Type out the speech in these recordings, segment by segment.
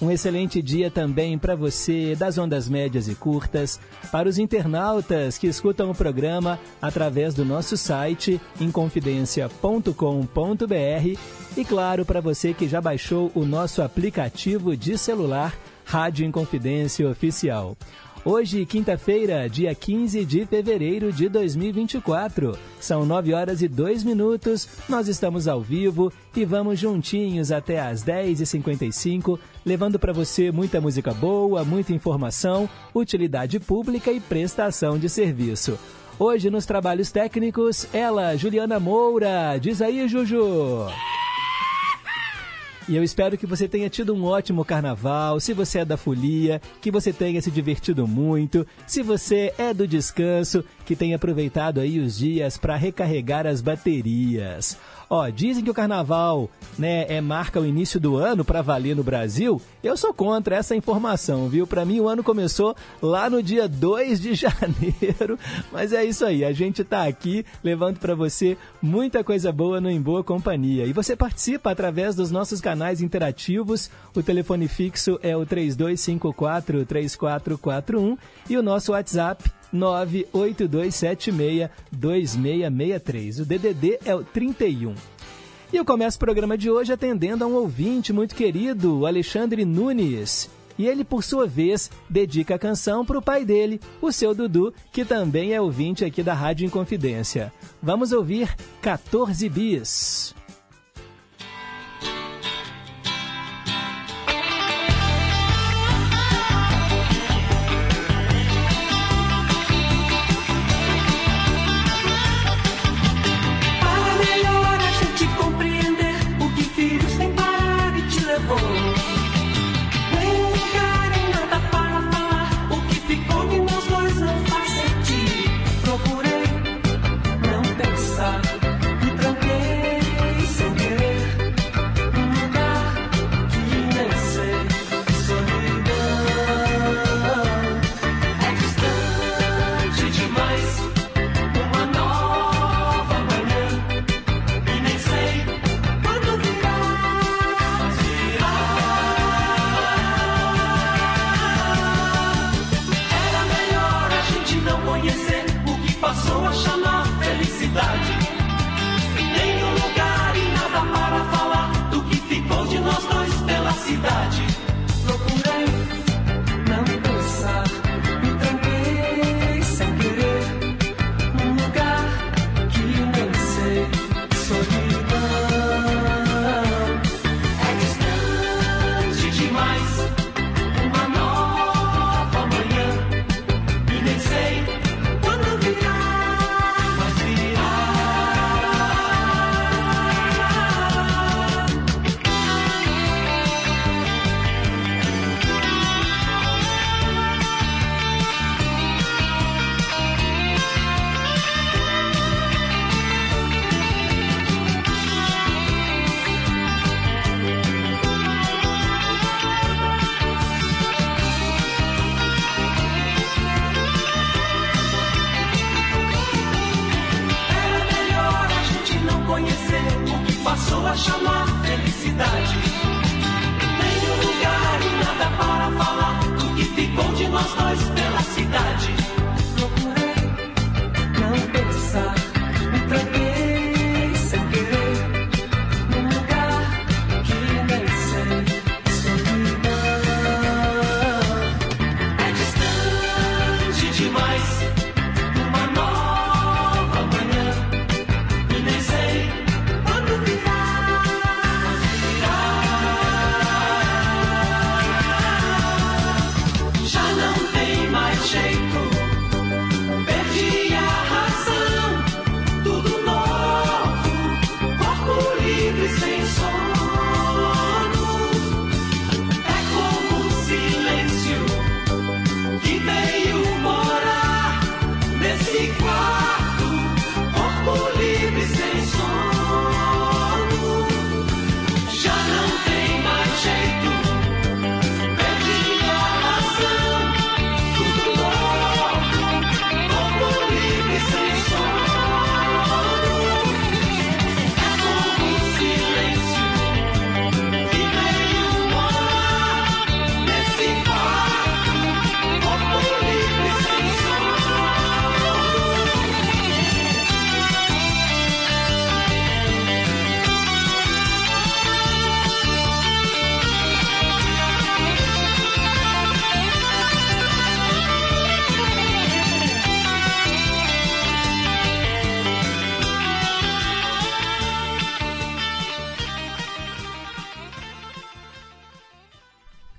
Um excelente dia também para você das ondas médias e curtas, para os internautas que escutam o programa através do nosso site inconfidencia.com.br e claro para você que já baixou o nosso aplicativo de celular Rádio Inconfidência Oficial. Hoje, quinta-feira, dia 15 de fevereiro de 2024. São 9 horas e 2 minutos. Nós estamos ao vivo e vamos juntinhos até às 10h55, levando para você muita música boa, muita informação, utilidade pública e prestação de serviço. Hoje, nos trabalhos técnicos, ela, Juliana Moura. Diz aí, Juju! E eu espero que você tenha tido um ótimo carnaval. Se você é da folia, que você tenha se divertido muito. Se você é do descanso, que tenha aproveitado aí os dias para recarregar as baterias. Ó, dizem que o carnaval, né, é marca o início do ano para valer no Brasil. Eu sou contra essa informação, viu? Para mim o ano começou lá no dia 2 de janeiro, mas é isso aí. A gente tá aqui levando para você muita coisa boa no Em Boa Companhia. E você participa através dos nossos canais interativos. O telefone fixo é o 3254 3441 e o nosso WhatsApp 982762663. O DDD é o 31. E eu começo o programa de hoje atendendo a um ouvinte muito querido, Alexandre Nunes. E ele, por sua vez, dedica a canção para o pai dele, o seu Dudu, que também é ouvinte aqui da Rádio Inconfidência. Vamos ouvir 14 bis.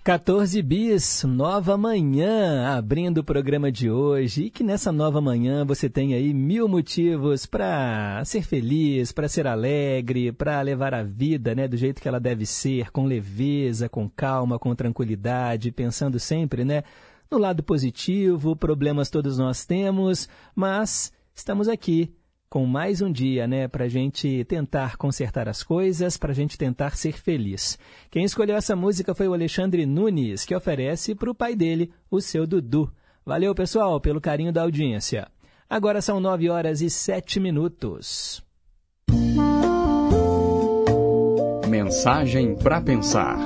14 bis, nova manhã, abrindo o programa de hoje. E que nessa nova manhã você tenha aí mil motivos para ser feliz, para ser alegre, para levar a vida né, do jeito que ela deve ser, com leveza, com calma, com tranquilidade, pensando sempre né, no lado positivo. Problemas todos nós temos, mas estamos aqui com mais um dia, né, para a gente tentar consertar as coisas, para a gente tentar ser feliz. Quem escolheu essa música foi o Alexandre Nunes, que oferece para o pai dele, o seu Dudu. Valeu, pessoal, pelo carinho da audiência. Agora são nove horas e sete minutos. Mensagem para pensar.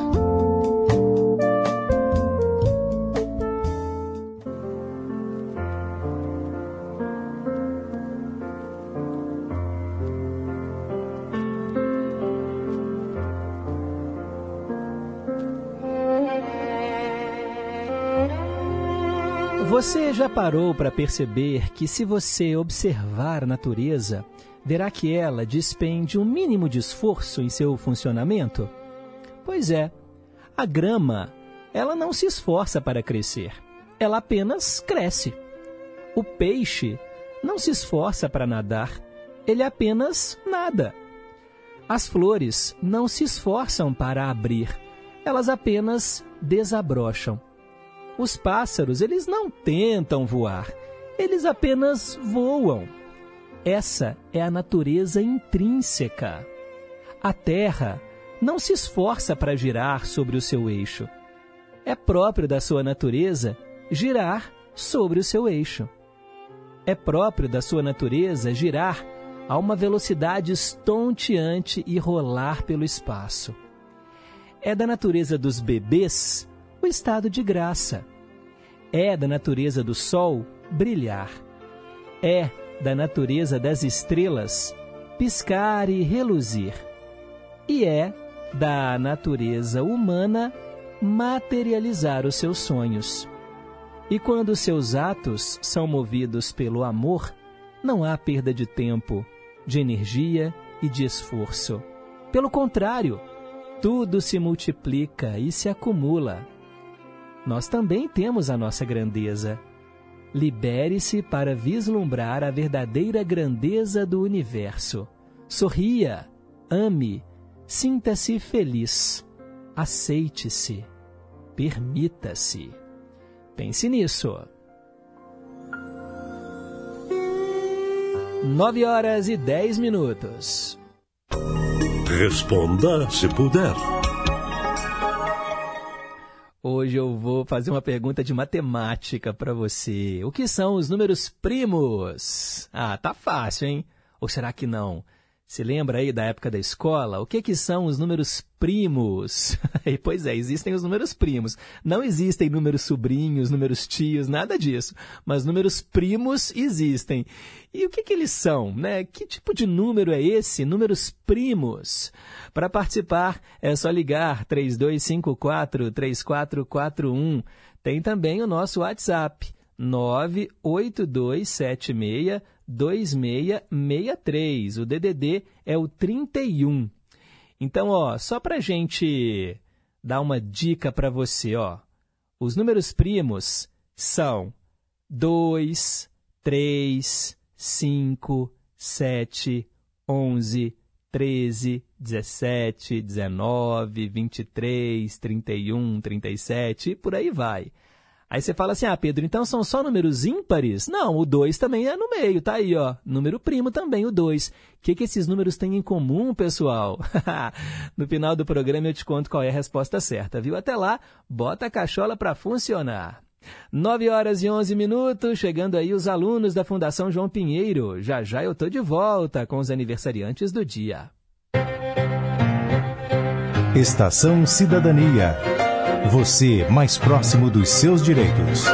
Você já parou para perceber que, se você observar a natureza, verá que ela despende um mínimo de esforço em seu funcionamento? Pois é, a grama, ela não se esforça para crescer, ela apenas cresce. O peixe não se esforça para nadar, ele apenas nada. As flores não se esforçam para abrir, elas apenas desabrocham. Os pássaros, eles não tentam voar, eles apenas voam. Essa é a natureza intrínseca. A Terra não se esforça para girar sobre o seu eixo. É próprio da sua natureza girar sobre o seu eixo. É próprio da sua natureza girar a uma velocidade estonteante e rolar pelo espaço. É da natureza dos bebês o estado de graça. É da natureza do sol brilhar. É da natureza das estrelas piscar e reluzir. E é da natureza humana materializar os seus sonhos. E quando seus atos são movidos pelo amor, não há perda de tempo, de energia e de esforço. Pelo contrário, tudo se multiplica e se acumula nós também temos a nossa grandeza. Libere-se para vislumbrar a verdadeira grandeza do universo. Sorria, ame, sinta-se feliz, aceite-se, permita-se. Pense nisso. Nove horas e dez minutos. Responda se puder. Hoje eu vou fazer uma pergunta de matemática para você. O que são os números primos? Ah, tá fácil, hein? Ou será que não? Se lembra aí da época da escola? O que, que são os números primos? pois é, existem os números primos. Não existem números sobrinhos, números tios, nada disso. Mas números primos existem. E o que, que eles são? Né? Que tipo de número é esse? Números primos. Para participar, é só ligar 3254-3441. Tem também o nosso WhatsApp, 98276 2663. O DDD é o 31. Então, ó, só para gente dar uma dica para você, ó. Os números primos são 2, 3, 5, 7, 11, 13, 17, 19, 23, 31, 37 e por aí vai. Aí você fala assim, ah, Pedro, então são só números ímpares? Não, o 2 também é no meio, tá aí, ó. Número primo também, o 2. O que, que esses números têm em comum, pessoal? no final do programa eu te conto qual é a resposta certa, viu? Até lá, bota a cachola para funcionar. 9 horas e 11 minutos, chegando aí os alunos da Fundação João Pinheiro. Já já eu tô de volta com os aniversariantes do dia. Estação Cidadania. Você mais próximo dos seus direitos.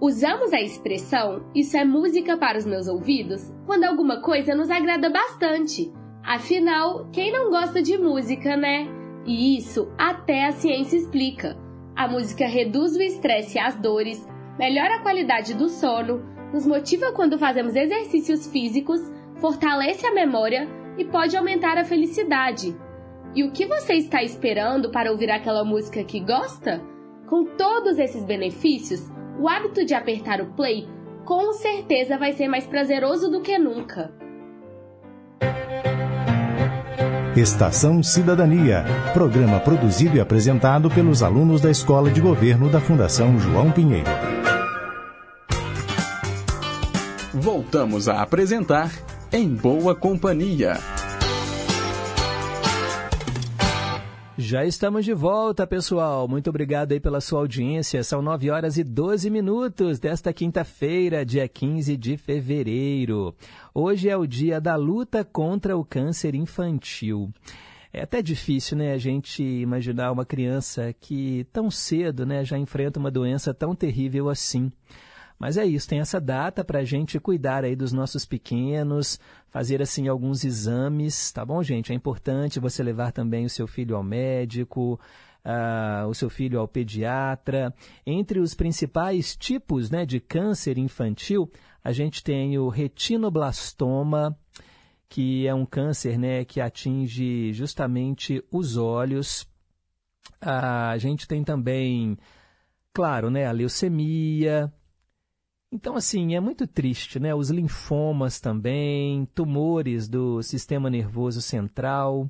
Usamos a expressão isso é música para os meus ouvidos quando alguma coisa nos agrada bastante. Afinal, quem não gosta de música, né? E isso até a ciência explica. A música reduz o estresse e as dores, melhora a qualidade do sono, nos motiva quando fazemos exercícios físicos, fortalece a memória e pode aumentar a felicidade. E o que você está esperando para ouvir aquela música que gosta? Com todos esses benefícios, o hábito de apertar o play com certeza vai ser mais prazeroso do que nunca. Estação Cidadania, programa produzido e apresentado pelos alunos da Escola de Governo da Fundação João Pinheiro. Voltamos a apresentar Em Boa Companhia. Já estamos de volta, pessoal. Muito obrigado aí pela sua audiência. São 9 horas e 12 minutos desta quinta-feira, dia 15 de fevereiro. Hoje é o dia da luta contra o câncer infantil. É até difícil, né, a gente imaginar uma criança que tão cedo, né, já enfrenta uma doença tão terrível assim. Mas é isso, tem essa data para a gente cuidar aí dos nossos pequenos, fazer assim alguns exames, tá bom, gente? É importante você levar também o seu filho ao médico, uh, o seu filho ao pediatra. Entre os principais tipos né, de câncer infantil, a gente tem o retinoblastoma, que é um câncer né, que atinge justamente os olhos. Uh, a gente tem também, claro, né, a leucemia, então, assim, é muito triste, né? Os linfomas também, tumores do sistema nervoso central,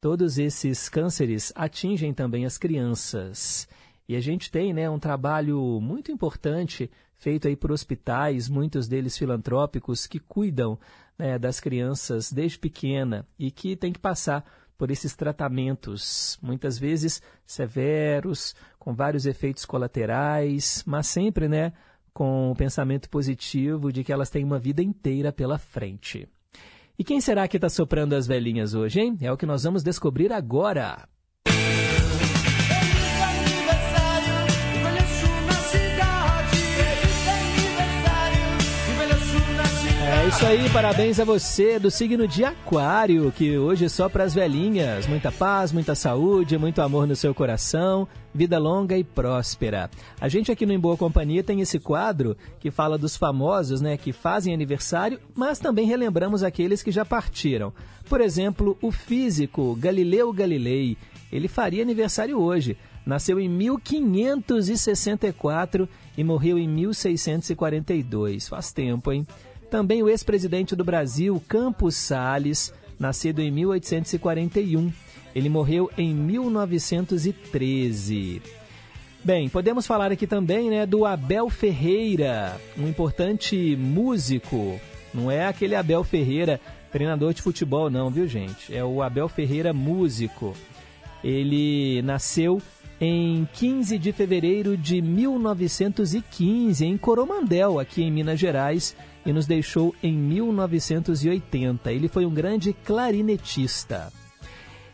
todos esses cânceres atingem também as crianças. E a gente tem né, um trabalho muito importante feito aí por hospitais, muitos deles filantrópicos, que cuidam né, das crianças desde pequena e que tem que passar por esses tratamentos, muitas vezes severos, com vários efeitos colaterais, mas sempre né, com o pensamento positivo de que elas têm uma vida inteira pela frente. E quem será que está soprando as velhinhas hoje, hein? É o que nós vamos descobrir agora. Isso aí, parabéns a você do signo de Aquário, que hoje é só para as velhinhas. Muita paz, muita saúde, muito amor no seu coração, vida longa e próspera. A gente aqui no Em Boa Companhia tem esse quadro que fala dos famosos, né, que fazem aniversário, mas também relembramos aqueles que já partiram. Por exemplo, o físico Galileu Galilei, ele faria aniversário hoje. Nasceu em 1564 e morreu em 1642. Faz tempo, hein? Também o ex-presidente do Brasil, Campos Salles, nascido em 1841. Ele morreu em 1913. Bem, podemos falar aqui também né, do Abel Ferreira, um importante músico. Não é aquele Abel Ferreira, treinador de futebol, não, viu, gente? É o Abel Ferreira, músico. Ele nasceu em 15 de fevereiro de 1915, em Coromandel, aqui em Minas Gerais, e nos deixou em 1980. Ele foi um grande clarinetista.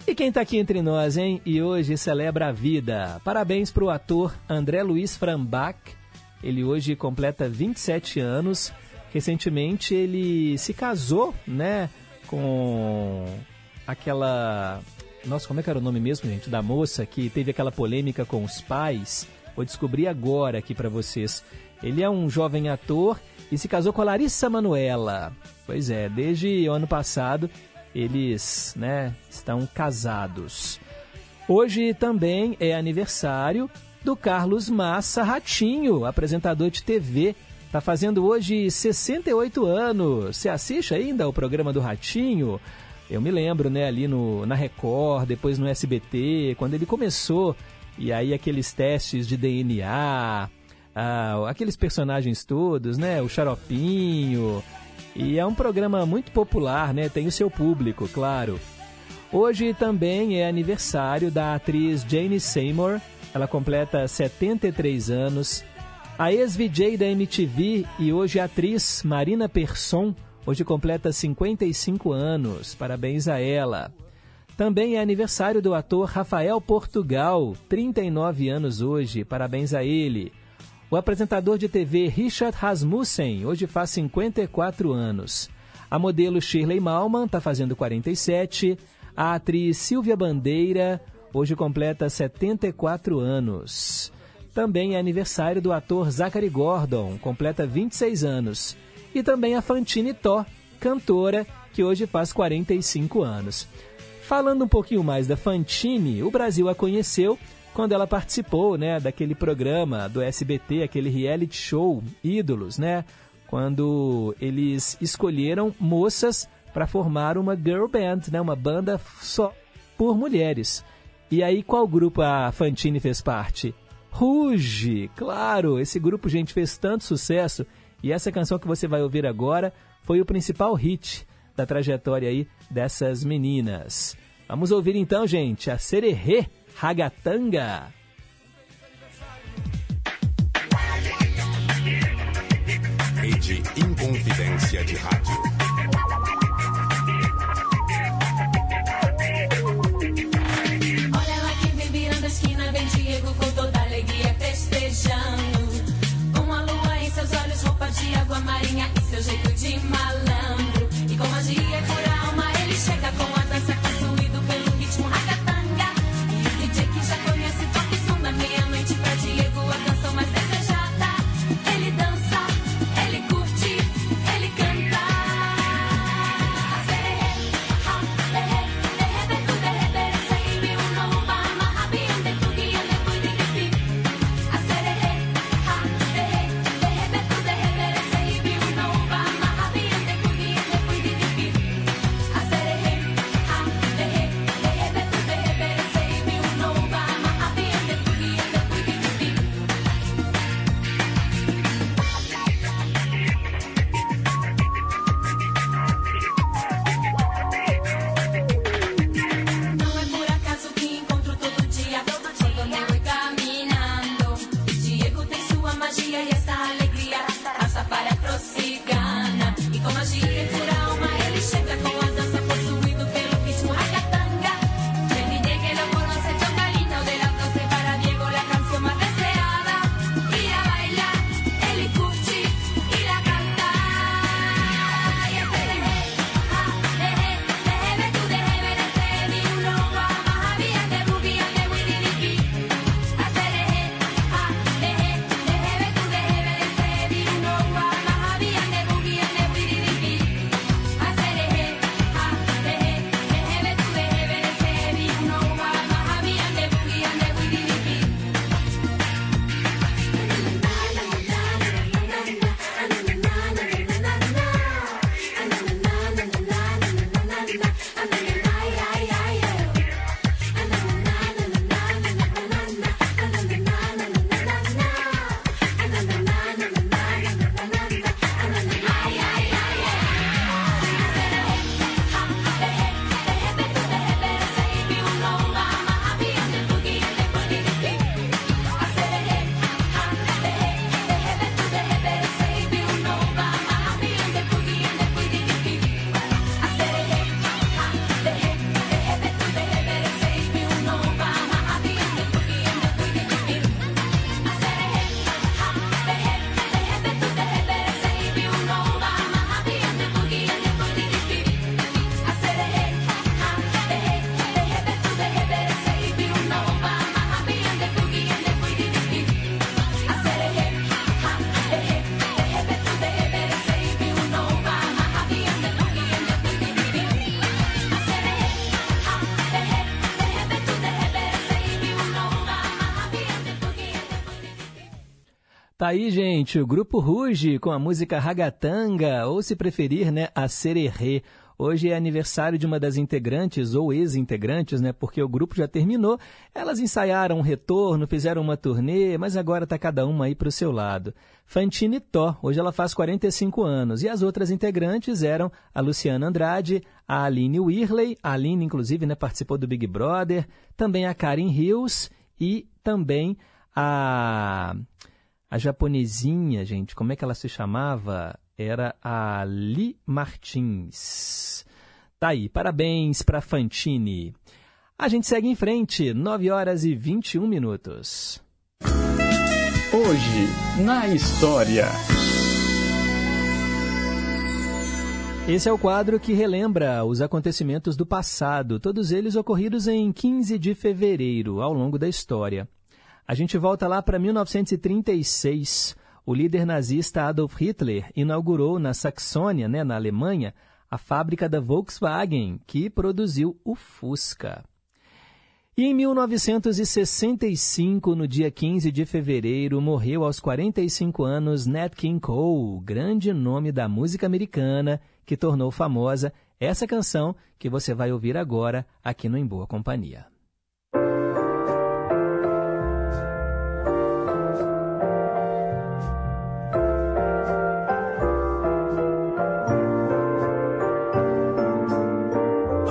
E quem está aqui entre nós, hein? E hoje celebra a vida. Parabéns para o ator André Luiz Frambach. Ele hoje completa 27 anos. Recentemente ele se casou, né? Com aquela. Nossa, como é que era o nome mesmo, gente? Da moça que teve aquela polêmica com os pais. Vou descobrir agora aqui para vocês. Ele é um jovem ator e se casou com a Larissa Manuela. Pois é, desde o ano passado eles né, estão casados. Hoje também é aniversário do Carlos Massa Ratinho, apresentador de TV. Está fazendo hoje 68 anos. Você assiste ainda o programa do Ratinho? Eu me lembro, né, ali no, na Record, depois no SBT, quando ele começou, e aí aqueles testes de DNA, ah, aqueles personagens todos, né? O Xaropinho. E é um programa muito popular, né? Tem o seu público, claro. Hoje também é aniversário da atriz Jane Seymour. Ela completa 73 anos. A ex-VJ da MTV e hoje atriz Marina Persson, hoje completa 55 anos. Parabéns a ela. Também é aniversário do ator Rafael Portugal, 39 anos hoje. Parabéns a ele. O apresentador de TV Richard Rasmussen hoje faz 54 anos. A modelo Shirley Malman está fazendo 47. A atriz Silvia Bandeira hoje completa 74 anos. Também é aniversário do ator Zachary Gordon, completa 26 anos. E também a Fantine Tó, cantora, que hoje faz 45 anos. Falando um pouquinho mais da Fantine, o Brasil a conheceu quando ela participou, né, daquele programa do SBT, aquele reality show Ídolos, né? Quando eles escolheram moças para formar uma girl band, né, uma banda só por mulheres. E aí qual grupo a Fantine fez parte? Ruge, claro, esse grupo gente fez tanto sucesso e essa canção que você vai ouvir agora foi o principal hit da trajetória aí dessas meninas. Vamos ouvir então, gente, a Sererê Ragatanga. Rede Inconfidência de Rádio. Olha lá quem vem virando a esquina, vem Diego com toda alegria festejando. Com a lua em seus olhos, roupa de água marinha e seu jeito de malandro. Aí, gente, o grupo Ruge com a música Ragatanga, ou se preferir, né, a Sererê. Hoje é aniversário de uma das integrantes ou ex-integrantes, né? Porque o grupo já terminou. Elas ensaiaram um retorno, fizeram uma turnê, mas agora está cada uma aí para o seu lado. Fantine Tó, hoje ela faz 45 anos. E as outras integrantes eram a Luciana Andrade, a Aline Whirley, a Aline, inclusive, né, participou do Big Brother, também a Karen Hills e também a, a japonesinha, gente, como é que ela se chamava? Era a Li Martins. Tá aí, parabéns para Fantine. A gente segue em frente, 9 horas e 21 minutos. Hoje, na história. Esse é o quadro que relembra os acontecimentos do passado, todos eles ocorridos em 15 de fevereiro, ao longo da história. A gente volta lá para 1936. O líder nazista Adolf Hitler inaugurou na Saxônia, né, na Alemanha, a fábrica da Volkswagen, que produziu o Fusca. E em 1965, no dia 15 de fevereiro, morreu aos 45 anos Nat King Cole, grande nome da música americana, que tornou famosa essa canção que você vai ouvir agora aqui no Em Boa Companhia.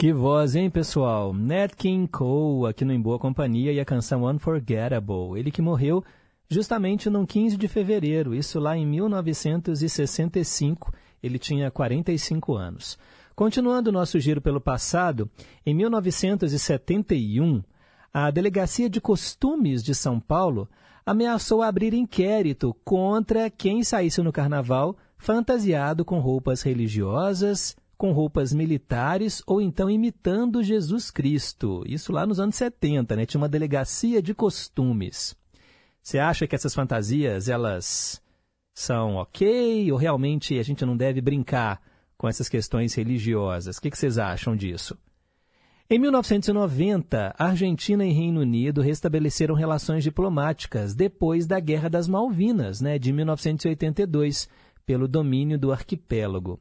Que voz, hein, pessoal? Nat King Cole, aqui no Em Boa Companhia, e a canção Unforgettable. Ele que morreu justamente no 15 de fevereiro, isso lá em 1965. Ele tinha 45 anos. Continuando nosso giro pelo passado, em 1971, a Delegacia de Costumes de São Paulo ameaçou abrir inquérito contra quem saísse no carnaval fantasiado com roupas religiosas, com roupas militares ou então imitando Jesus Cristo. Isso lá nos anos 70, né? Tinha uma delegacia de costumes. Você acha que essas fantasias, elas são ok ou realmente a gente não deve brincar com essas questões religiosas? O que vocês acham disso? Em 1990, Argentina e Reino Unido restabeleceram relações diplomáticas depois da Guerra das Malvinas, né, de 1982, pelo domínio do arquipélago.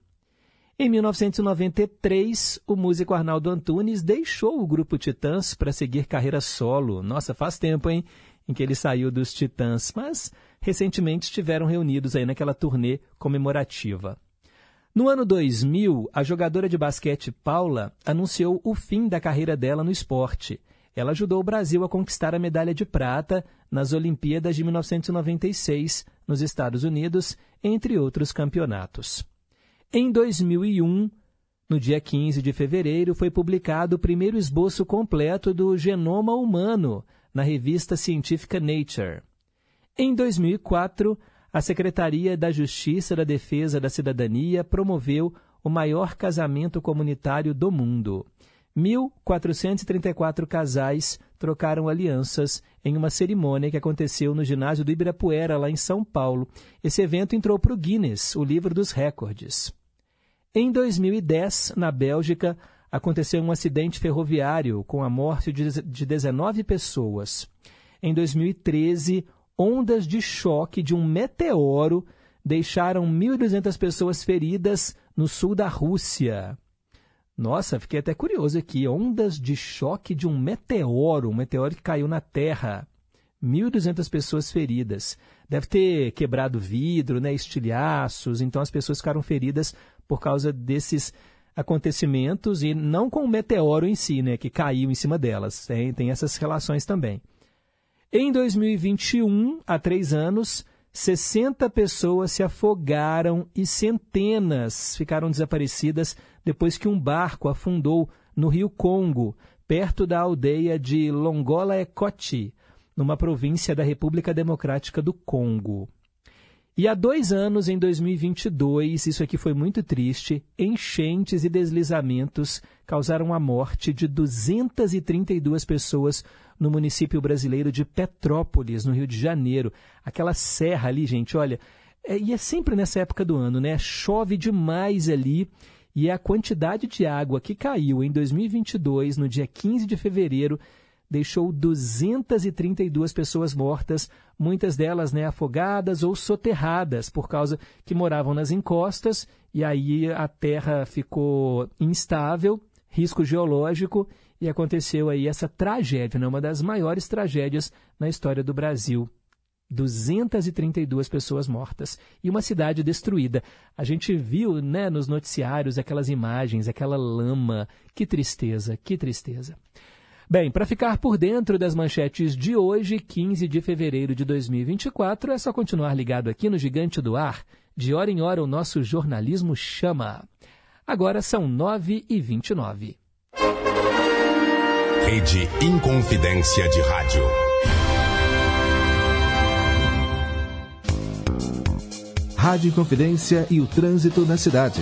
Em 1993, o músico Arnaldo Antunes deixou o grupo Titãs para seguir carreira solo. Nossa, faz tempo, hein, em que ele saiu dos Titãs, mas recentemente estiveram reunidos aí naquela turnê comemorativa. No ano 2000, a jogadora de basquete Paula anunciou o fim da carreira dela no esporte. Ela ajudou o Brasil a conquistar a medalha de prata nas Olimpíadas de 1996, nos Estados Unidos, entre outros campeonatos. Em 2001, no dia 15 de fevereiro, foi publicado o primeiro esboço completo do genoma humano na revista científica Nature. Em 2004, a Secretaria da Justiça da Defesa da Cidadania promoveu o maior casamento comunitário do mundo. 1.434 casais trocaram alianças em uma cerimônia que aconteceu no ginásio do Ibirapuera, lá em São Paulo. Esse evento entrou para o Guinness, o livro dos recordes. Em 2010, na Bélgica, aconteceu um acidente ferroviário com a morte de 19 pessoas. Em 2013, ondas de choque de um meteoro deixaram 1.200 pessoas feridas no sul da Rússia. Nossa, fiquei até curioso aqui. Ondas de choque de um meteoro, um meteoro que caiu na Terra. 1.200 pessoas feridas. Deve ter quebrado vidro, né, estilhaços, então as pessoas ficaram feridas por causa desses acontecimentos e não com o meteoro em si, né, que caiu em cima delas. Tem, tem essas relações também. Em 2021, há três anos, 60 pessoas se afogaram e centenas ficaram desaparecidas depois que um barco afundou no rio Congo, perto da aldeia de Longola Ekoti, numa província da República Democrática do Congo. E há dois anos, em 2022, isso aqui foi muito triste, enchentes e deslizamentos causaram a morte de 232 pessoas no município brasileiro de Petrópolis, no Rio de Janeiro. Aquela serra ali, gente, olha, é, e é sempre nessa época do ano, né? Chove demais ali e a quantidade de água que caiu em 2022, no dia 15 de fevereiro, deixou 232 pessoas mortas, muitas delas né, afogadas ou soterradas por causa que moravam nas encostas e aí a terra ficou instável, risco geológico e aconteceu aí essa tragédia, né, uma das maiores tragédias na história do Brasil. 232 pessoas mortas e uma cidade destruída. A gente viu né, nos noticiários aquelas imagens, aquela lama. Que tristeza, que tristeza. Bem, para ficar por dentro das manchetes de hoje, 15 de fevereiro de 2024, é só continuar ligado aqui no Gigante do Ar. De hora em hora, o nosso jornalismo chama. Agora são 9 e 29 Rede Inconfidência de Rádio. Rádio Inconfidência e o trânsito na cidade.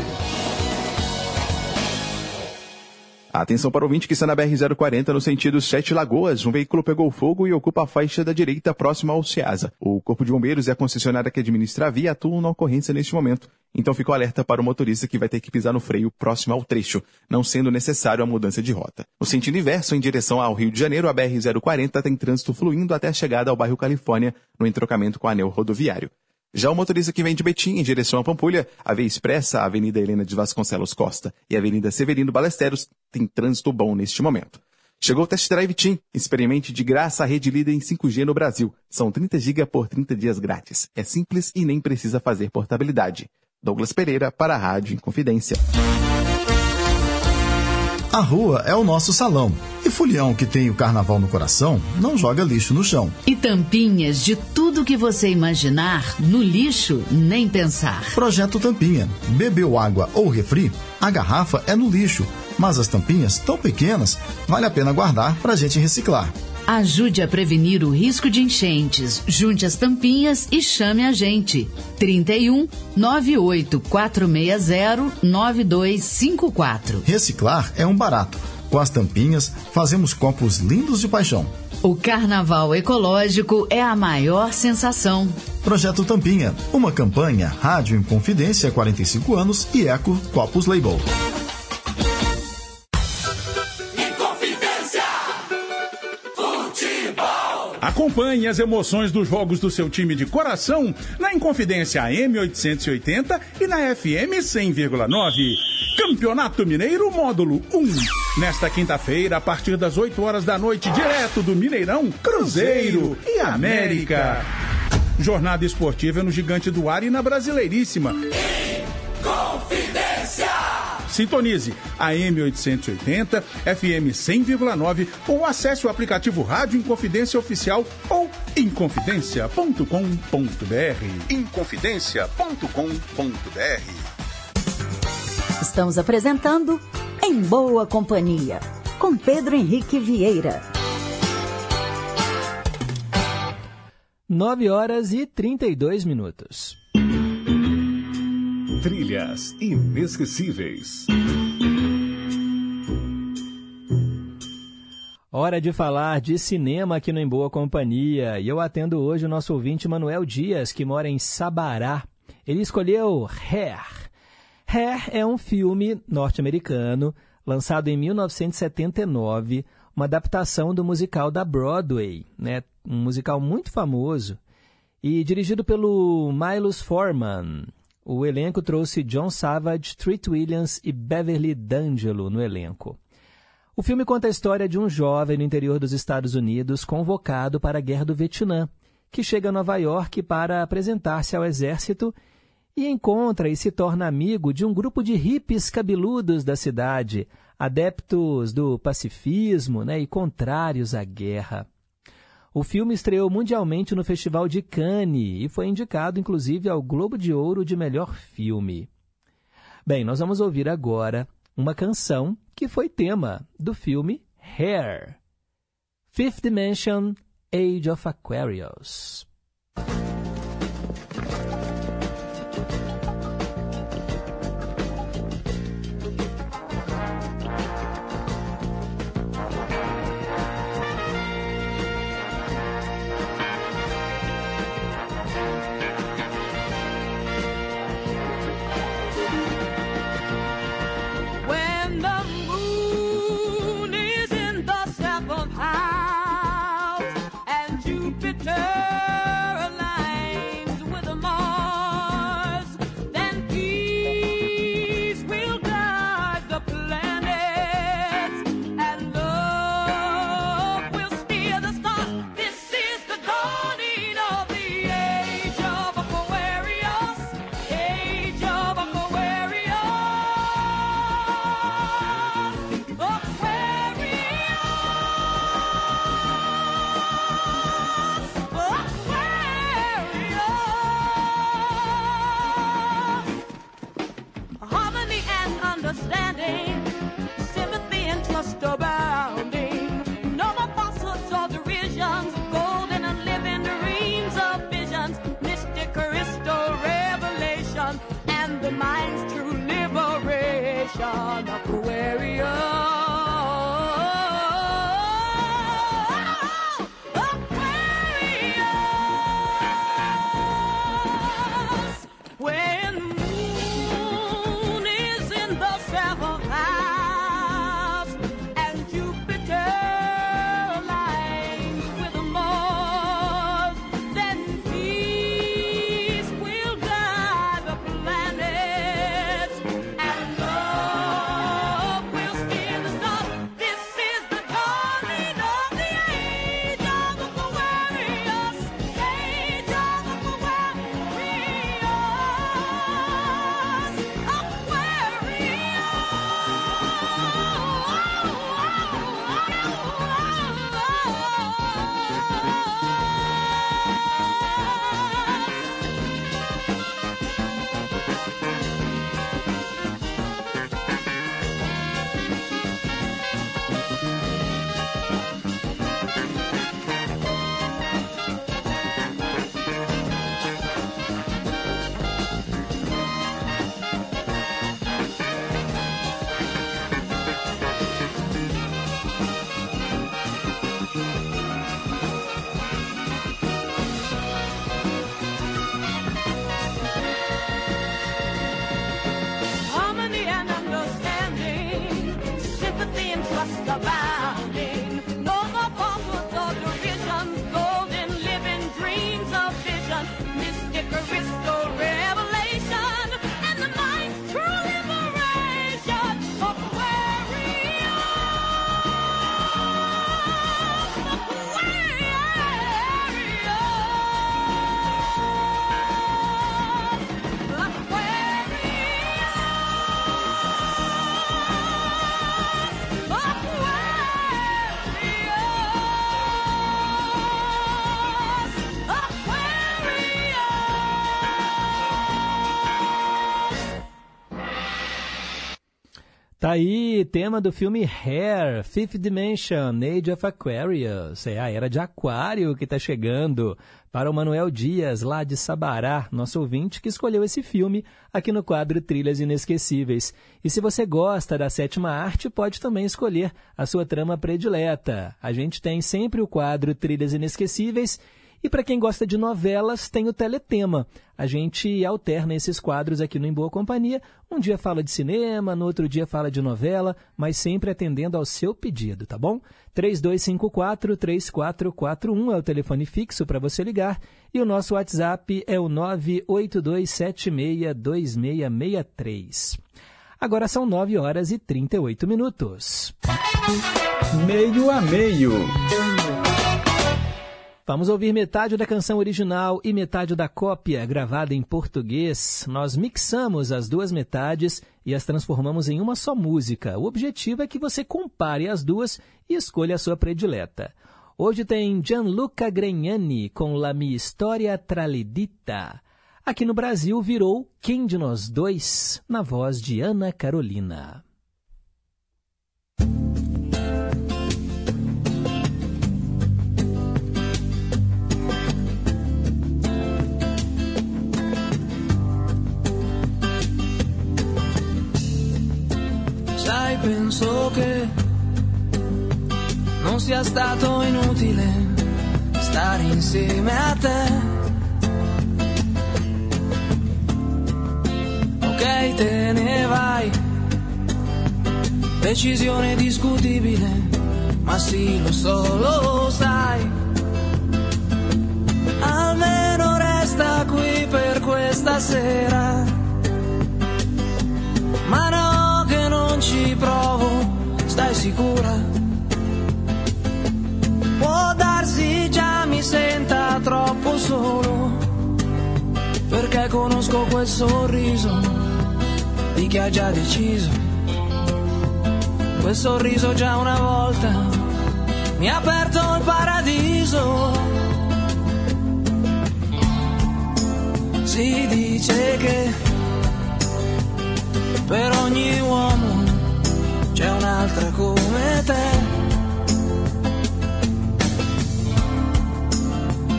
Atenção para o ouvinte que está na BR-040 no sentido Sete Lagoas. Um veículo pegou fogo e ocupa a faixa da direita próxima ao Ceasa. O Corpo de Bombeiros e a concessionária que administra a via atuam na ocorrência neste momento. Então ficou alerta para o motorista que vai ter que pisar no freio próximo ao trecho, não sendo necessário a mudança de rota. No sentido inverso, em direção ao Rio de Janeiro, a BR-040 tem trânsito fluindo até a chegada ao bairro Califórnia, no entrocamento com o anel rodoviário. Já o motorista que vem de Betim em direção à Pampulha, a via expressa, a Avenida Helena de Vasconcelos Costa e a Avenida Severino Balesteros tem trânsito bom neste momento. Chegou o Test Drive Team. Experimente de graça a rede líder em 5G no Brasil. São 30 GB por 30 dias grátis. É simples e nem precisa fazer portabilidade. Douglas Pereira para a Rádio Inconfidência. A rua é o nosso salão. E Fulião, que tem o carnaval no coração, não joga lixo no chão. E tampinhas de tudo que você imaginar, no lixo, nem pensar. Projeto Tampinha. Bebeu água ou refri? A garrafa é no lixo. Mas as tampinhas, tão pequenas, vale a pena guardar para a gente reciclar. Ajude a prevenir o risco de enchentes. Junte as tampinhas e chame a gente. 31 98 460 9254. Reciclar é um barato. Com as tampinhas, fazemos copos lindos de paixão. O carnaval ecológico é a maior sensação. Projeto Tampinha, uma campanha Rádio em Confidência 45 anos e Eco Copos Label. Acompanhe as emoções dos jogos do seu time de coração na Inconfidência AM 880 e na FM 100,9. Campeonato Mineiro Módulo 1. Nesta quinta-feira, a partir das 8 horas da noite, direto do Mineirão, Cruzeiro e América. Jornada esportiva no Gigante do Ar e na Brasileiríssima. Confidência. Sintonize a M880, FM 100,9 ou acesse o aplicativo Rádio Inconfidência Oficial ou inconfidencia.com.br. Inconfidencia.com.br. Estamos apresentando Em Boa Companhia, com Pedro Henrique Vieira. 9 horas e 32 minutos. Trilhas inesquecíveis. Hora de falar de cinema aqui no Em Boa Companhia. E eu atendo hoje o nosso ouvinte Manuel Dias, que mora em Sabará. Ele escolheu Hair. Hair é um filme norte-americano lançado em 1979, uma adaptação do musical da Broadway, né? um musical muito famoso, e dirigido pelo Milos Forman. O elenco trouxe John Savage, Treat Williams e Beverly D'Angelo no elenco. O filme conta a história de um jovem no interior dos Estados Unidos convocado para a Guerra do Vietnã, que chega a Nova York para apresentar-se ao exército e encontra e se torna amigo de um grupo de hippies cabeludos da cidade, adeptos do pacifismo né, e contrários à guerra. O filme estreou mundialmente no Festival de Cannes e foi indicado, inclusive, ao Globo de Ouro de melhor filme. Bem, nós vamos ouvir agora uma canção que foi tema do filme Hair. Fifth Dimension, Age of Aquarius. Tá aí, tema do filme Hair, Fifth Dimension, Age of Aquarius. É a era de aquário que está chegando. Para o Manuel Dias, lá de Sabará, nosso ouvinte, que escolheu esse filme aqui no quadro Trilhas Inesquecíveis. E se você gosta da sétima arte, pode também escolher a sua trama predileta. A gente tem sempre o quadro Trilhas Inesquecíveis e para quem gosta de novelas, tem o Teletema. A gente alterna esses quadros aqui no Em Boa Companhia. Um dia fala de cinema, no outro dia fala de novela, mas sempre atendendo ao seu pedido, tá bom? 3254-3441 é o telefone fixo para você ligar e o nosso WhatsApp é o 982762663. Agora são 9 horas e 38 minutos. Meio a meio. Vamos ouvir metade da canção original e metade da cópia gravada em português. Nós mixamos as duas metades e as transformamos em uma só música. O objetivo é que você compare as duas e escolha a sua predileta. Hoje tem Gianluca Gregnani com La Mia Storia Tralidita. Aqui no Brasil virou Quem de Nós Dois, na voz de Ana Carolina. Penso che non sia stato inutile stare insieme a te. Ok, te ne vai, decisione discutibile, ma sì, lo so, lo sai. Almeno resta qui per questa sera. Ma no, ci provo, stai sicura? Può darsi già mi senta troppo solo, perché conosco quel sorriso di chi ha già deciso. Quel sorriso già una volta mi ha aperto il paradiso. Si dice che per ogni uomo c'è un'altra come te.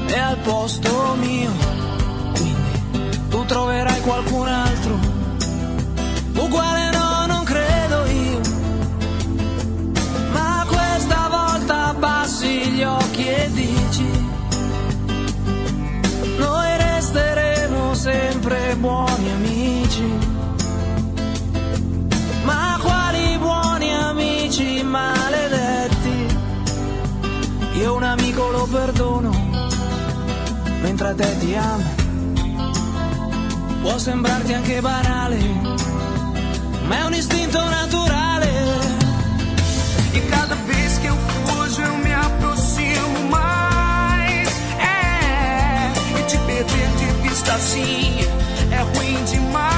E al posto mio, quindi tu troverai qualcun altro, uguale no, non credo io. Ma questa volta abbassi gli occhi e dici, noi resteremo sempre buoni amici. Io un amico lo perdono, mentre a te ti amo. Può sembrarti anche banale, ma è un istinto naturale. E cada vez que eu fujo, eu me aproximo mais. É, e te perder de vista assim é ruim demais.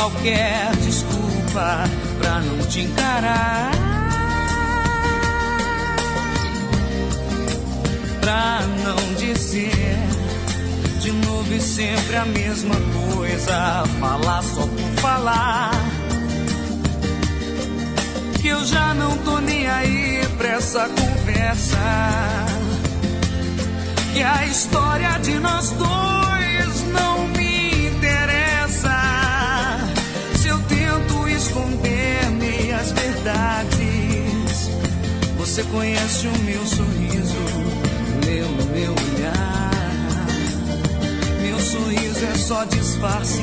Qualquer desculpa pra não te encarar. Pra não dizer de novo e sempre a mesma coisa. Falar só por falar. Que eu já não tô nem aí pra essa conversa. Que a história de nós dois esconder minhas verdades. Você conhece o meu sorriso, meu meu olhar. Meu sorriso é só disfarce,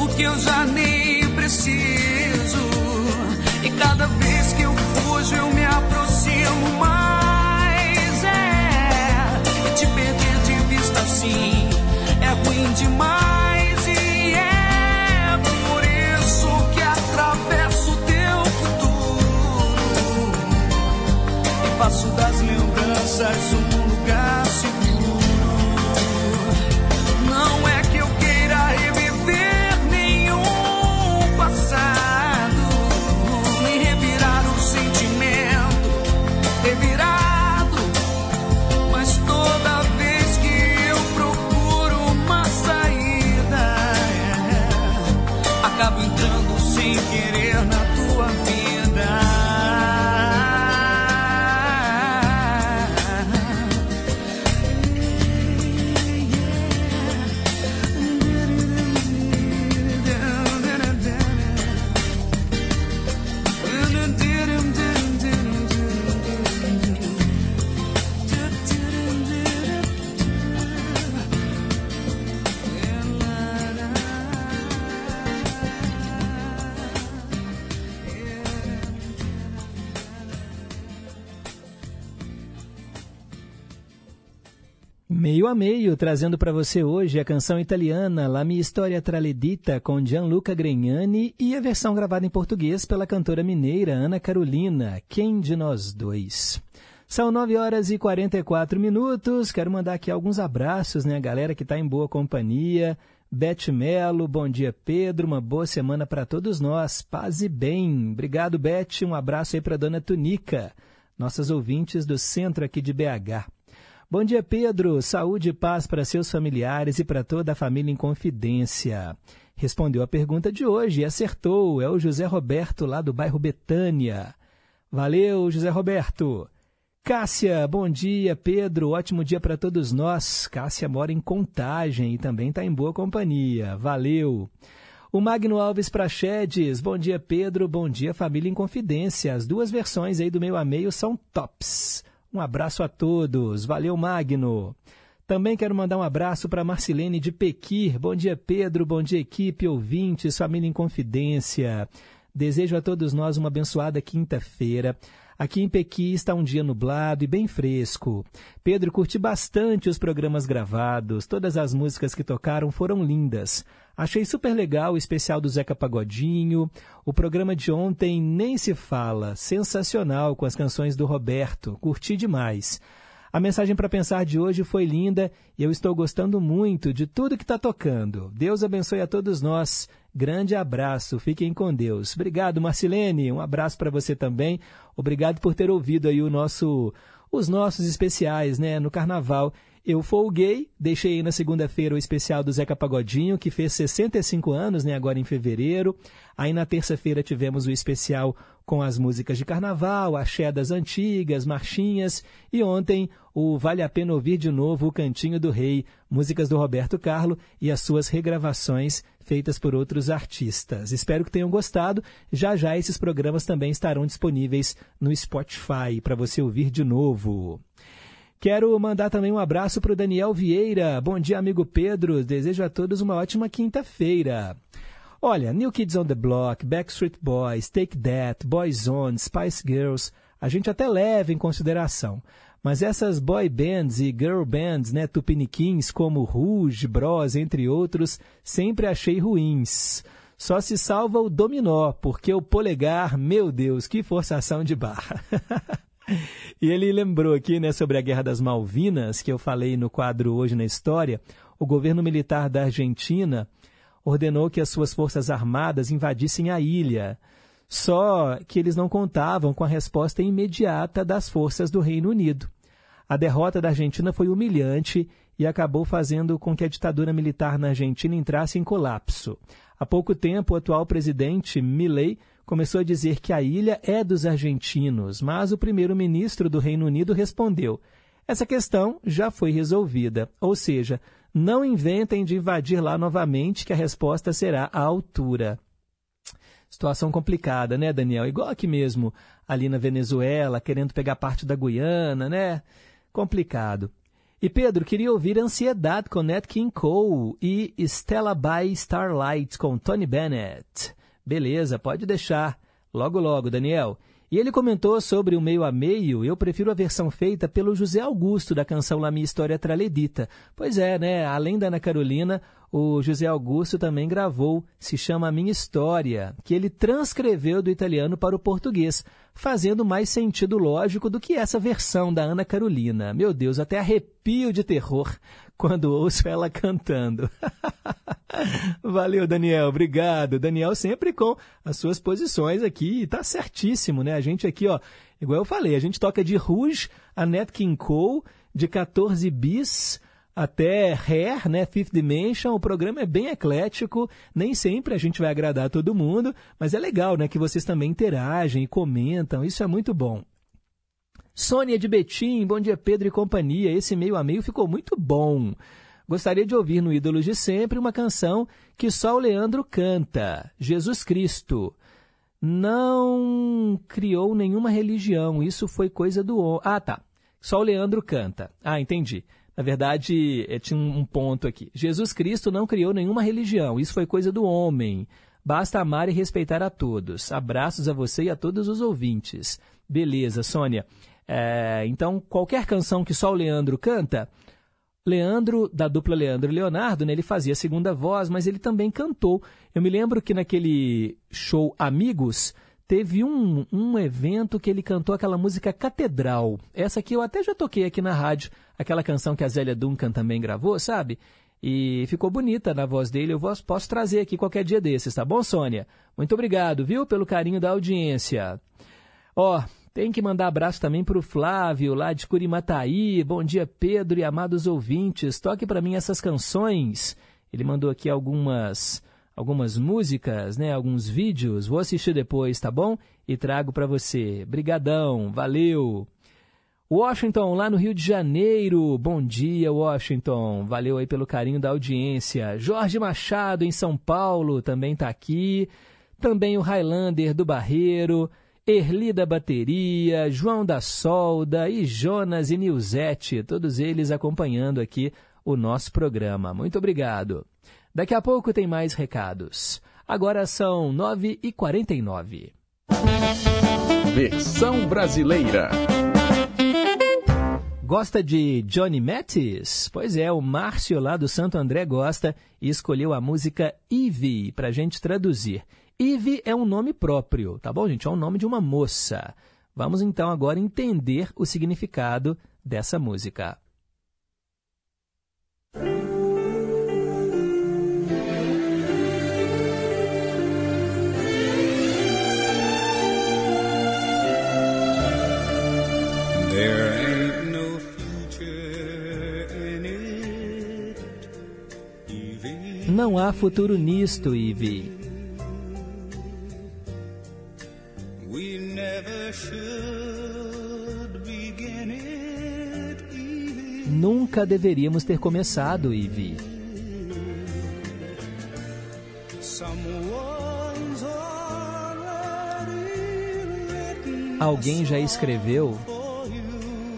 o que eu já nem preciso. E cada vez que eu fujo, eu me aproximo mais. É, e te perder de vista assim é ruim demais. passar sua a meio, trazendo para você hoje a canção italiana La mia storia traledita com Gianluca Gregnani e a versão gravada em português pela cantora mineira Ana Carolina, Quem de Nós Dois. São 9 horas e 44 minutos. Quero mandar aqui alguns abraços, né? Galera que está em boa companhia. Beth Melo, bom dia Pedro, uma boa semana para todos nós. Paz e bem. Obrigado, Beth. Um abraço aí para dona Tunica, nossas ouvintes do centro aqui de BH. Bom dia, Pedro. Saúde e paz para seus familiares e para toda a família em confidência. Respondeu a pergunta de hoje e acertou. É o José Roberto, lá do bairro Betânia. Valeu, José Roberto. Cássia, bom dia, Pedro. Ótimo dia para todos nós. Cássia mora em Contagem e também está em boa companhia. Valeu. O Magno Alves Prachedes, bom dia, Pedro. Bom dia, família em confidência. As duas versões aí do meu a meio são tops. Um abraço a todos. Valeu, Magno. Também quero mandar um abraço para Marcilene de Pequir. Bom dia, Pedro. Bom dia, equipe, ouvintes, família em confidência. Desejo a todos nós uma abençoada quinta-feira. Aqui em Pequim está um dia nublado e bem fresco. Pedro curti bastante os programas gravados, todas as músicas que tocaram foram lindas. Achei super legal o especial do Zeca Pagodinho. O programa de ontem nem se fala, sensacional com as canções do Roberto, curti demais. A mensagem para pensar de hoje foi linda e eu estou gostando muito de tudo que está tocando. Deus abençoe a todos nós. Grande abraço, fiquem com Deus. Obrigado, Marcilene. Um abraço para você também. Obrigado por ter ouvido aí o nosso, os nossos especiais, né, no Carnaval. Eu folguei, deixei aí na segunda-feira o especial do Zeca Pagodinho, que fez 65 anos, né, agora em fevereiro. Aí na terça-feira tivemos o especial com as músicas de carnaval, axé das antigas, marchinhas, e ontem o Vale a Pena Ouvir de Novo, o Cantinho do Rei, músicas do Roberto Carlo e as suas regravações feitas por outros artistas. Espero que tenham gostado. Já já esses programas também estarão disponíveis no Spotify para você ouvir de novo. Quero mandar também um abraço para o Daniel Vieira. Bom dia, amigo Pedro. Desejo a todos uma ótima quinta-feira. Olha, New Kids on the Block, Backstreet Boys, Take That, Boyzone, Spice Girls, a gente até leva em consideração. Mas essas boy bands e girl bands, né, tupiniquins como Rouge, Bros, entre outros, sempre achei ruins. Só se salva o dominó, porque o polegar, meu Deus, que forçação de barra. e ele lembrou aqui, né, sobre a Guerra das Malvinas, que eu falei no quadro Hoje na História, o governo militar da Argentina ordenou que as suas forças armadas invadissem a ilha. Só que eles não contavam com a resposta imediata das forças do Reino Unido. A derrota da Argentina foi humilhante e acabou fazendo com que a ditadura militar na Argentina entrasse em colapso. Há pouco tempo, o atual presidente Milley começou a dizer que a ilha é dos argentinos, mas o primeiro-ministro do Reino Unido respondeu: essa questão já foi resolvida, ou seja, não inventem de invadir lá novamente, que a resposta será à altura. Situação complicada, né, Daniel? Igual aqui mesmo, ali na Venezuela, querendo pegar parte da Guiana, né? Complicado. E Pedro, queria ouvir Ansiedade com Nat King Cole e Stella by Starlight com Tony Bennett. Beleza, pode deixar. Logo, logo, Daniel. E ele comentou sobre o meio a meio, eu prefiro a versão feita pelo José Augusto da canção La Minha História Traledita. Pois é, né? Além da Ana Carolina, o José Augusto também gravou, se chama A Minha História, que ele transcreveu do italiano para o português, fazendo mais sentido lógico do que essa versão da Ana Carolina. Meu Deus, até arrepio de terror quando ouço ela cantando. Valeu, Daniel. Obrigado. Daniel sempre com as suas posições aqui. Tá certíssimo, né? A gente aqui, ó, igual eu falei, a gente toca de Rouge a Nat King Cole, de 14 bis até Hair, né, Fifth Dimension, o programa é bem eclético, nem sempre a gente vai agradar todo mundo, mas é legal, né, que vocês também interagem e comentam, isso é muito bom. Sônia de Betim, bom dia Pedro e companhia, esse meio a meio ficou muito bom. Gostaria de ouvir no Ídolos de Sempre uma canção que só o Leandro canta, Jesus Cristo. Não criou nenhuma religião, isso foi coisa do... Ah, tá. Só o Leandro canta. Ah, entendi. Na verdade, eh, tinha um ponto aqui. Jesus Cristo não criou nenhuma religião, isso foi coisa do homem. Basta amar e respeitar a todos. Abraços a você e a todos os ouvintes. Beleza, Sônia. É, então, qualquer canção que só o Leandro canta, Leandro, da dupla Leandro e Leonardo, né, ele fazia a segunda voz, mas ele também cantou. Eu me lembro que naquele show Amigos, teve um, um evento que ele cantou aquela música Catedral. Essa aqui eu até já toquei aqui na rádio, aquela canção que a Zélia Duncan também gravou, sabe? E ficou bonita na voz dele, eu posso trazer aqui qualquer dia desses, tá bom, Sônia? Muito obrigado, viu, pelo carinho da audiência. Ó, tem que mandar abraço também para o Flávio, lá de Curimataí. Bom dia, Pedro e amados ouvintes. Toque para mim essas canções. Ele mandou aqui algumas algumas músicas, né, alguns vídeos. Vou assistir depois, tá bom? E trago para você. Brigadão, valeu. Washington, lá no Rio de Janeiro. Bom dia, Washington. Valeu aí pelo carinho da audiência. Jorge Machado, em São Paulo, também está aqui. Também o Highlander do Barreiro. Erli da Bateria, João da Solda e Jonas e Nilzete, todos eles acompanhando aqui o nosso programa. Muito obrigado. Daqui a pouco tem mais recados. Agora são 9h49. Versão brasileira. Gosta de Johnny Mattis? Pois é, o Márcio lá do Santo André gosta e escolheu a música Ivy para a gente traduzir. Eve é um nome próprio, tá bom, gente? É o nome de uma moça. Vamos então agora entender o significado dessa música. Não há futuro nisto, Ivy. Nunca deveríamos ter começado, Ivy. Alguém já escreveu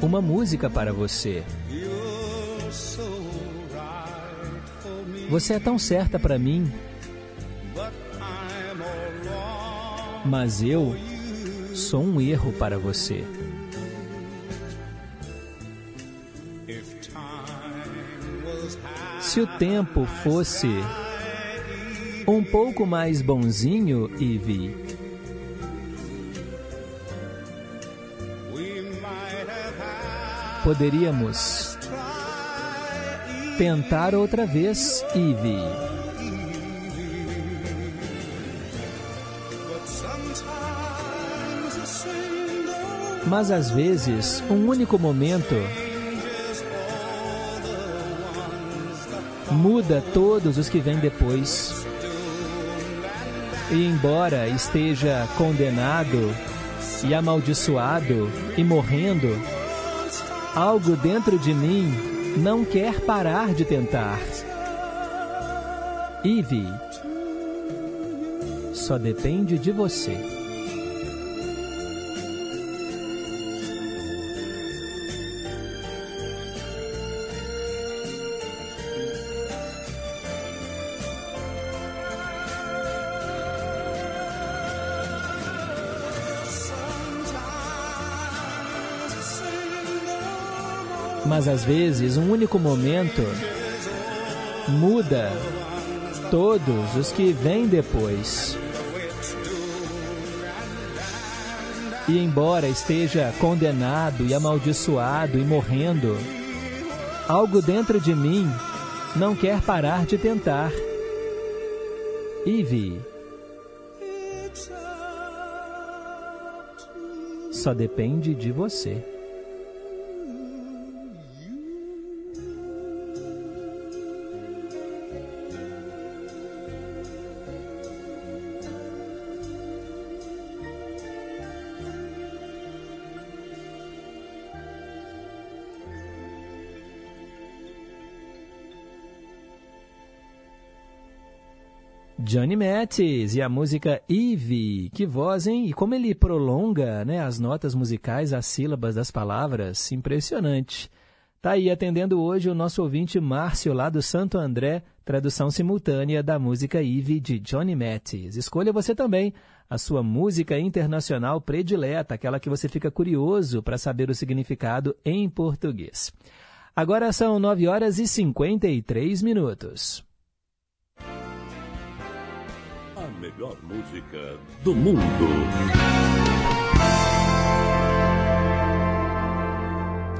uma música para você. Você é tão certa para mim, mas eu sou um erro para você. Se o tempo fosse um pouco mais bonzinho, Ivy, poderíamos tentar outra vez, Ivy. Mas às vezes, um único momento muda todos os que vêm depois. E embora esteja condenado e amaldiçoado e morrendo, algo dentro de mim não quer parar de tentar. Ivy, só depende de você. Mas às vezes um único momento muda todos os que vêm depois. E embora esteja condenado e amaldiçoado e morrendo, algo dentro de mim não quer parar de tentar. Ivy. Só depende de você. Johnny Mattis e a música Eve. Que voz, hein? E como ele prolonga né, as notas musicais, as sílabas das palavras. Impressionante. Tá aí atendendo hoje o nosso ouvinte Márcio, lá do Santo André, tradução simultânea da música Eve de Johnny Mattis. Escolha você também a sua música internacional predileta, aquela que você fica curioso para saber o significado em português. Agora são 9 horas e 53 minutos. Melhor música do mundo.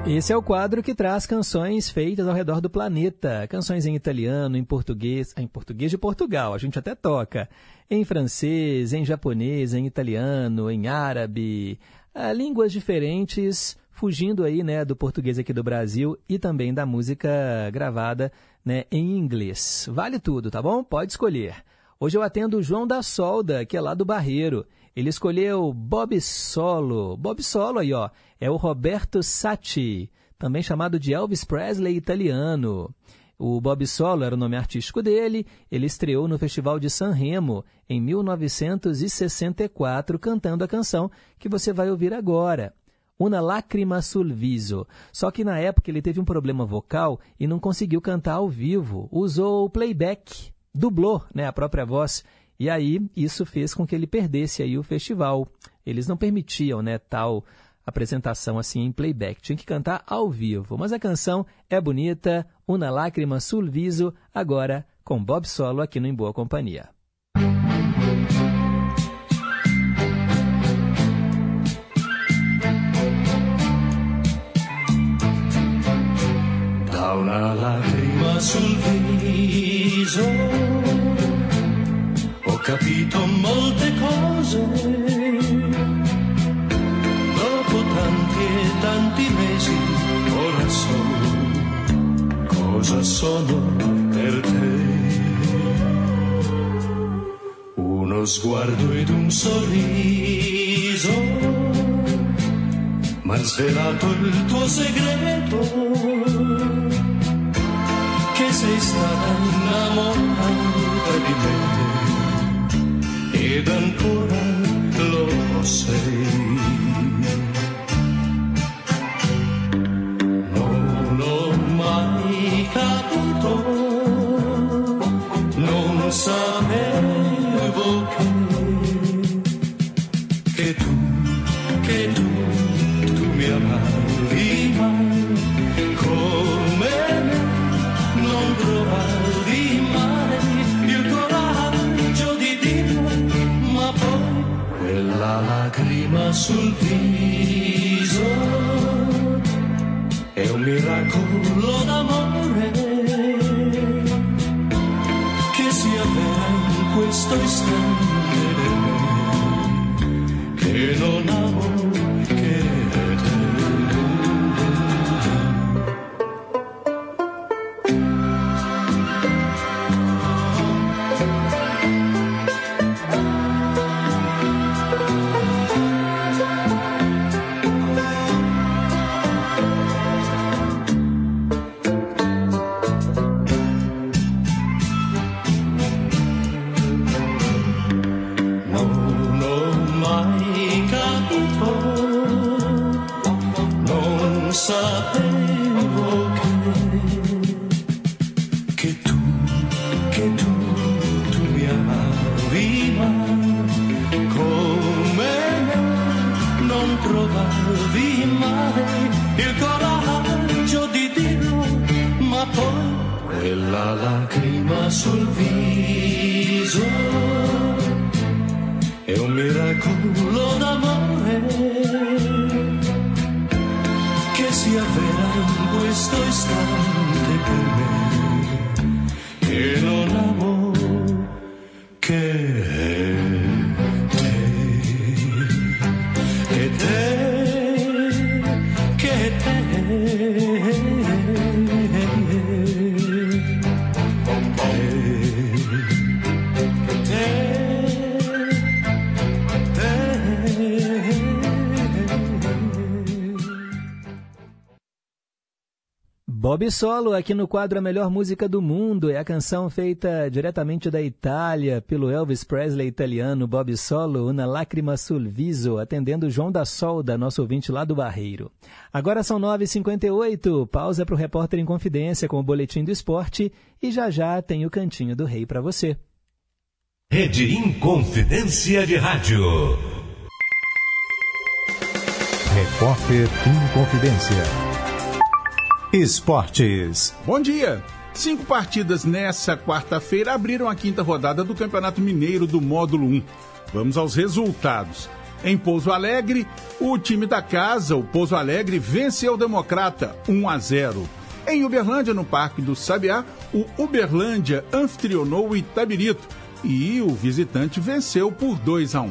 Esse é o quadro que traz canções feitas ao redor do planeta. Canções em italiano, em português, em português de Portugal, a gente até toca. Em francês, em japonês, em italiano, em árabe. Ah, línguas diferentes, fugindo aí né, do português aqui do Brasil e também da música gravada né, em inglês. Vale tudo, tá bom? Pode escolher. Hoje eu atendo o João da Solda, que é lá do Barreiro. Ele escolheu Bob Solo. Bob Solo aí, ó, é o Roberto Sacchi, também chamado de Elvis Presley italiano. O Bob Solo era o nome artístico dele. Ele estreou no Festival de San Remo em 1964, cantando a canção que você vai ouvir agora. Una Lacrima sul viso. Só que na época ele teve um problema vocal e não conseguiu cantar ao vivo. Usou o playback, dublou né, a própria voz. E aí isso fez com que ele perdesse aí o festival. Eles não permitiam né, tal apresentação assim em playback, tinha que cantar ao vivo. Mas a canção é bonita, Una Lágrima sul Viso, agora com Bob Solo aqui no Em Boa Companhia. Una lacrima sul viso ho capito molte cose dopo tanti e tanti mesi ora so cosa sono per te. Uno sguardo ed un sorriso m'han svelato il tuo segreto che sei stata innamorata di me ed ancora lo sei. Non ho mai capito, non sapevo in Bob Solo, aqui no quadro A Melhor Música do Mundo, é a canção feita diretamente da Itália pelo Elvis Presley italiano Bob Solo, Una Lacrima sul Viso, atendendo João da Solda, nosso ouvinte lá do Barreiro. Agora são 9h58, pausa para o Repórter em Confidência com o Boletim do Esporte e já já tem o Cantinho do Rei para você. Rede Inconfidência de Rádio. Repórter em Confidência. Esportes. Bom dia! Cinco partidas nessa quarta-feira abriram a quinta rodada do Campeonato Mineiro do Módulo 1. Vamos aos resultados. Em Pouso Alegre, o time da casa, o Pouso Alegre, venceu o Democrata 1 a 0. Em Uberlândia, no Parque do Sabiá, o Uberlândia anfitrionou o Itabirito e o visitante venceu por 2 a 1.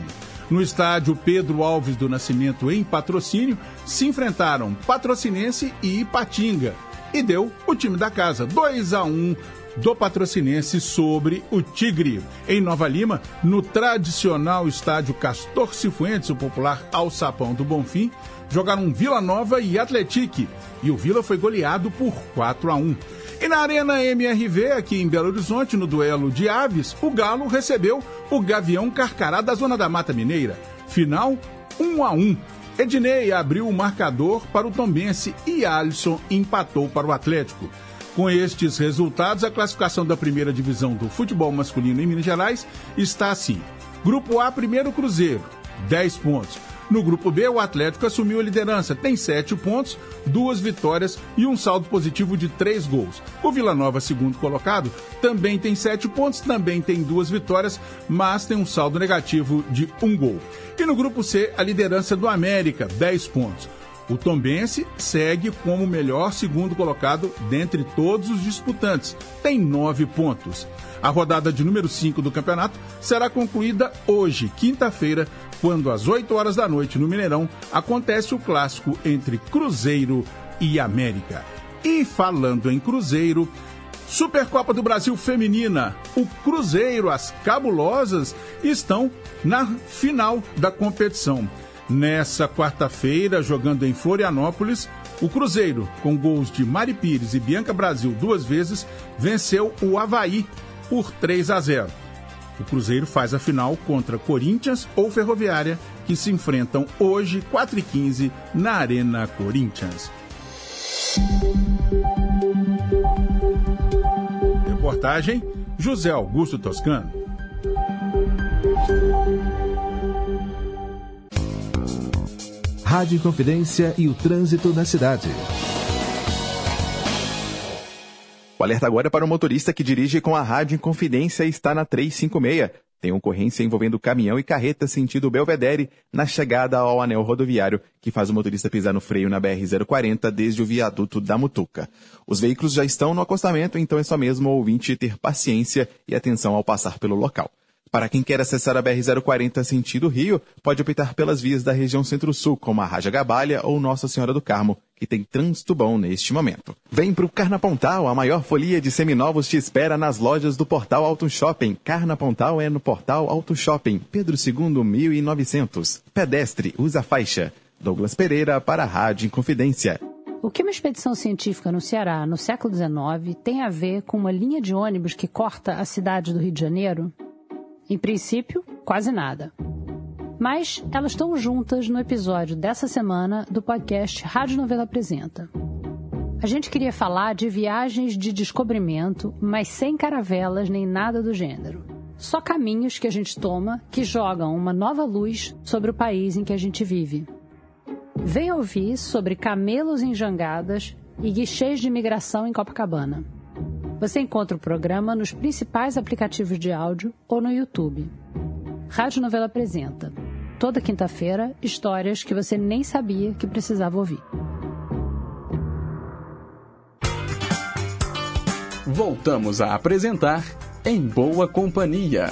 No estádio Pedro Alves do Nascimento, em patrocínio, se enfrentaram Patrocinense e Ipatinga. E deu o time da casa 2 a 1 do Patrocinense sobre o Tigre. Em Nova Lima, no tradicional estádio Castor Cifuentes, o popular Alçapão do Bonfim, jogaram Vila Nova e Atletique. E o Vila foi goleado por 4 a 1. E na Arena MRV, aqui em Belo Horizonte, no duelo de aves, o Galo recebeu o Gavião Carcará da Zona da Mata Mineira. Final 1 a 1. Ednei abriu o marcador para o Tombense e Alisson empatou para o Atlético. Com estes resultados, a classificação da primeira divisão do futebol masculino em Minas Gerais está assim: Grupo A, primeiro Cruzeiro, 10 pontos. No grupo B, o Atlético assumiu a liderança, tem 7 pontos, duas vitórias e um saldo positivo de 3 gols. O Vila Nova, segundo colocado, também tem 7 pontos, também tem duas vitórias, mas tem um saldo negativo de um gol. E no grupo C, a liderança do América, 10 pontos. O Tombense segue como o melhor segundo colocado dentre todos os disputantes, tem nove pontos. A rodada de número 5 do campeonato será concluída hoje, quinta-feira, quando às 8 horas da noite no Mineirão acontece o clássico entre Cruzeiro e América. E falando em Cruzeiro, Supercopa do Brasil Feminina. O Cruzeiro, as cabulosas, estão na final da competição. Nessa quarta-feira, jogando em Florianópolis, o Cruzeiro, com gols de Mari Pires e Bianca Brasil duas vezes, venceu o Havaí por 3 a 0. O Cruzeiro faz a final contra Corinthians ou Ferroviária, que se enfrentam hoje, 4 e 15 na Arena Corinthians. Reportagem José Augusto Toscano. Rádio Confidência e o trânsito na cidade. O alerta agora é para o motorista que dirige com a Rádio Confidência e está na 356. Tem ocorrência envolvendo caminhão e carreta sentido Belvedere na chegada ao anel rodoviário, que faz o motorista pisar no freio na BR-040 desde o viaduto da Mutuca. Os veículos já estão no acostamento, então é só mesmo o ouvinte ter paciência e atenção ao passar pelo local. Para quem quer acessar a BR-040 sentido Rio, pode optar pelas vias da região Centro-Sul, como a Raja Gabalha ou Nossa Senhora do Carmo, que tem trânsito bom neste momento. Vem pro Carnapontal, a maior folia de seminovos te espera nas lojas do Portal Auto Shopping. Carnapontal é no Portal Auto Shopping, Pedro II 1900. Pedestre, usa faixa. Douglas Pereira para a Rádio Inconfidência. O que uma expedição científica no Ceará no século XIX tem a ver com uma linha de ônibus que corta a cidade do Rio de Janeiro? Em princípio, quase nada. Mas elas estão juntas no episódio dessa semana do podcast Rádio Novela Apresenta. A gente queria falar de viagens de descobrimento, mas sem caravelas nem nada do gênero. Só caminhos que a gente toma que jogam uma nova luz sobre o país em que a gente vive. Vem ouvir sobre camelos em jangadas e guichês de imigração em Copacabana. Você encontra o programa nos principais aplicativos de áudio ou no YouTube. Rádio Novela apresenta. Toda quinta-feira, histórias que você nem sabia que precisava ouvir. Voltamos a apresentar Em Boa Companhia.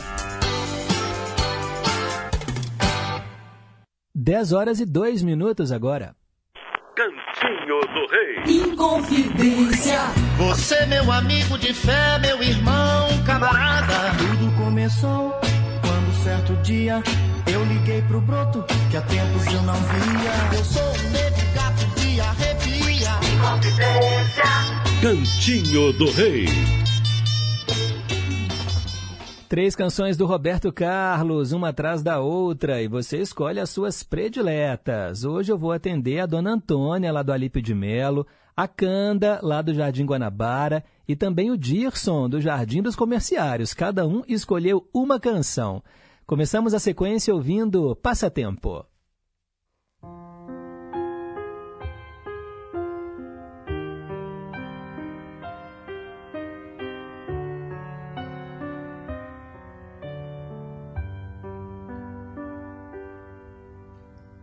10 horas e 2 minutos agora. Cantinho do Rei. Inconfidência. Você, meu amigo de fé, meu irmão, camarada. Tudo começou quando certo dia eu liguei pro broto que há tempos eu não via. Eu sou um negro gato de arrepia. Inconfidência. Cantinho do Rei. Três canções do Roberto Carlos, uma atrás da outra, e você escolhe as suas prediletas. Hoje eu vou atender a Dona Antônia, lá do Alípio de Melo, a Canda, lá do Jardim Guanabara, e também o Dirson, do Jardim dos Comerciários. Cada um escolheu uma canção. Começamos a sequência ouvindo Passatempo.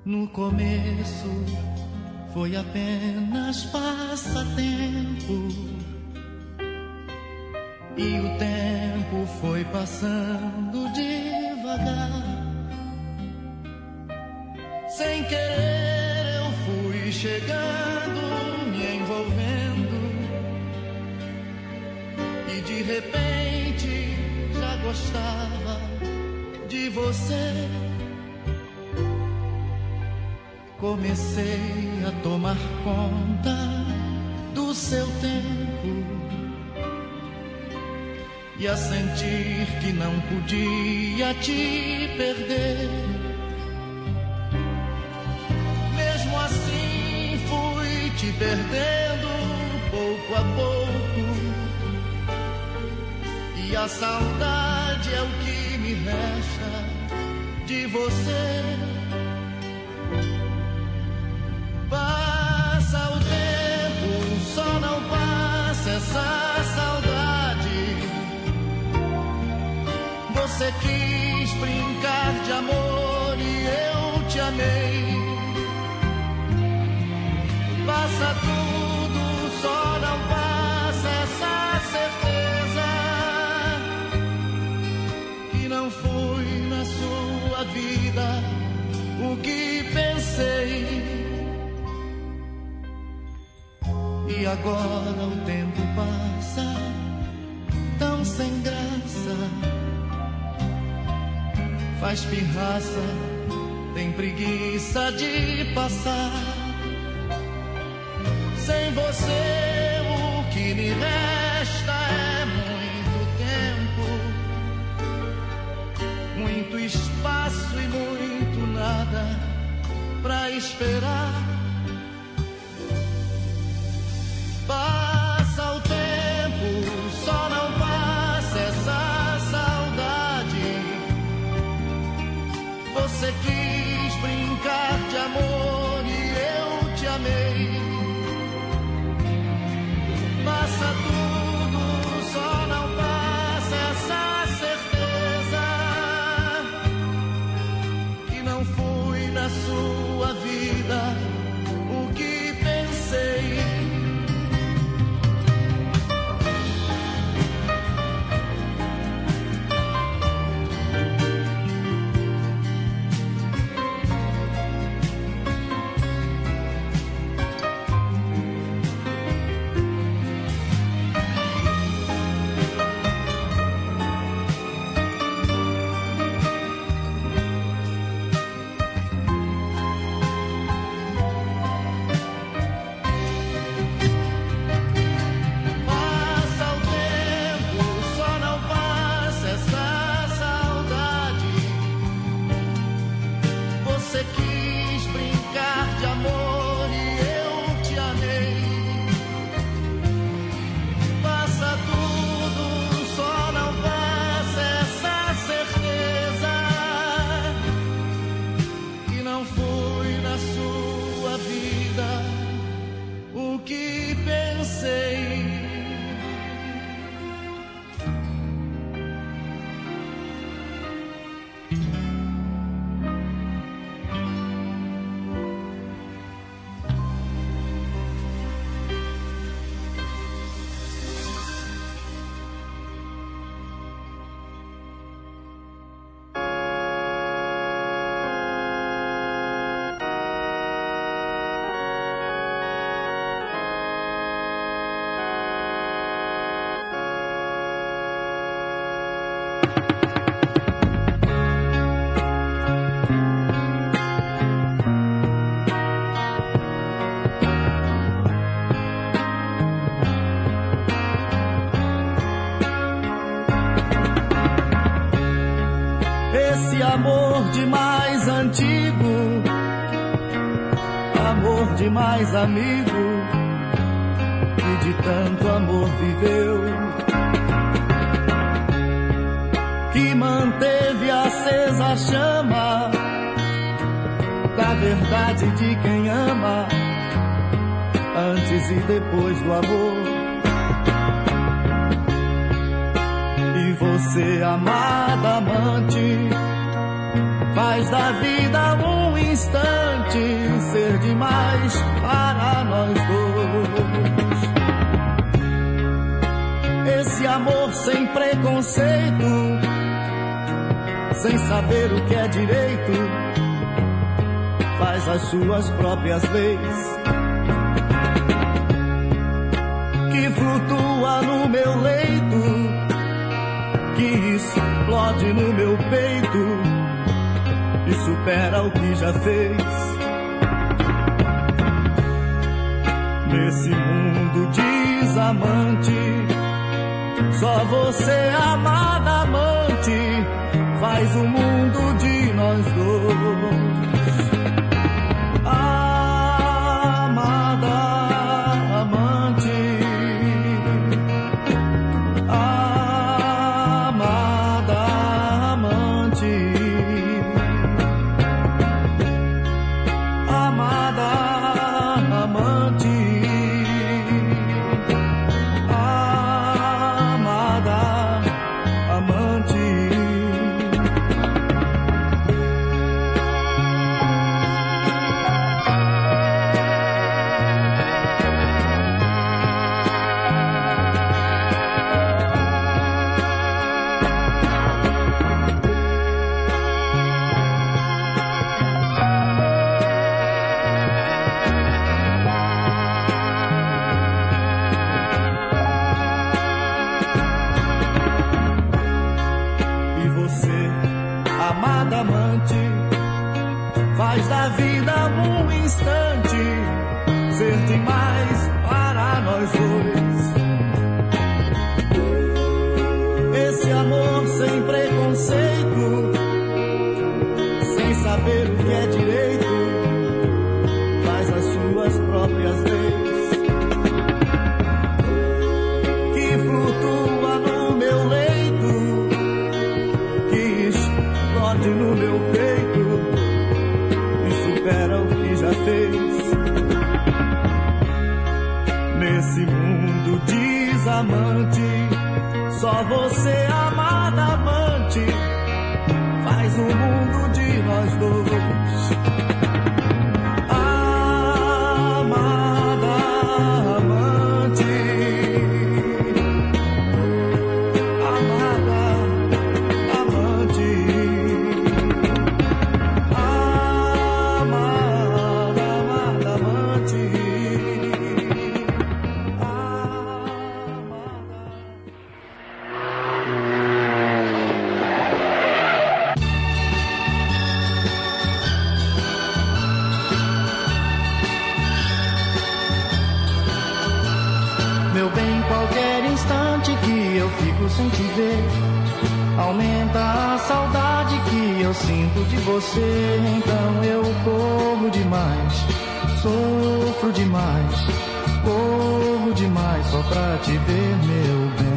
No começo foi apenas passatempo e o tempo foi passando devagar. Sem querer eu fui chegando, me envolvendo. E de repente já gostava de você. Comecei a tomar conta do seu tempo e a sentir que não podia te perder. Mesmo assim, fui te perdendo pouco a pouco, e a saudade é o que me resta de você. Passa o tempo, só não passa essa Você quis brincar de amor e eu te amei. Passa tudo, só não passa essa certeza que não fui na sua vida o que pensei. E agora o tempo passa tão sem graça. Faz pirraça, tem preguiça de passar. Sem você, o que me resta é muito tempo, muito espaço e muito nada pra esperar. Amor demais amigo, que de tanto amor viveu, que manteve acesa a chama da verdade de quem ama, antes e depois do amor. E você, amada amante, Faz da vida um instante ser demais sem preconceito, sem saber o que é direito, faz as suas próprias leis. Que flutua no meu leito, que explode no meu peito e supera o que já fez. Nesse mundo desamante, só você, amada amante, faz o mundo você. Então eu corro demais, sofro demais, corro demais só pra te ver, meu bem.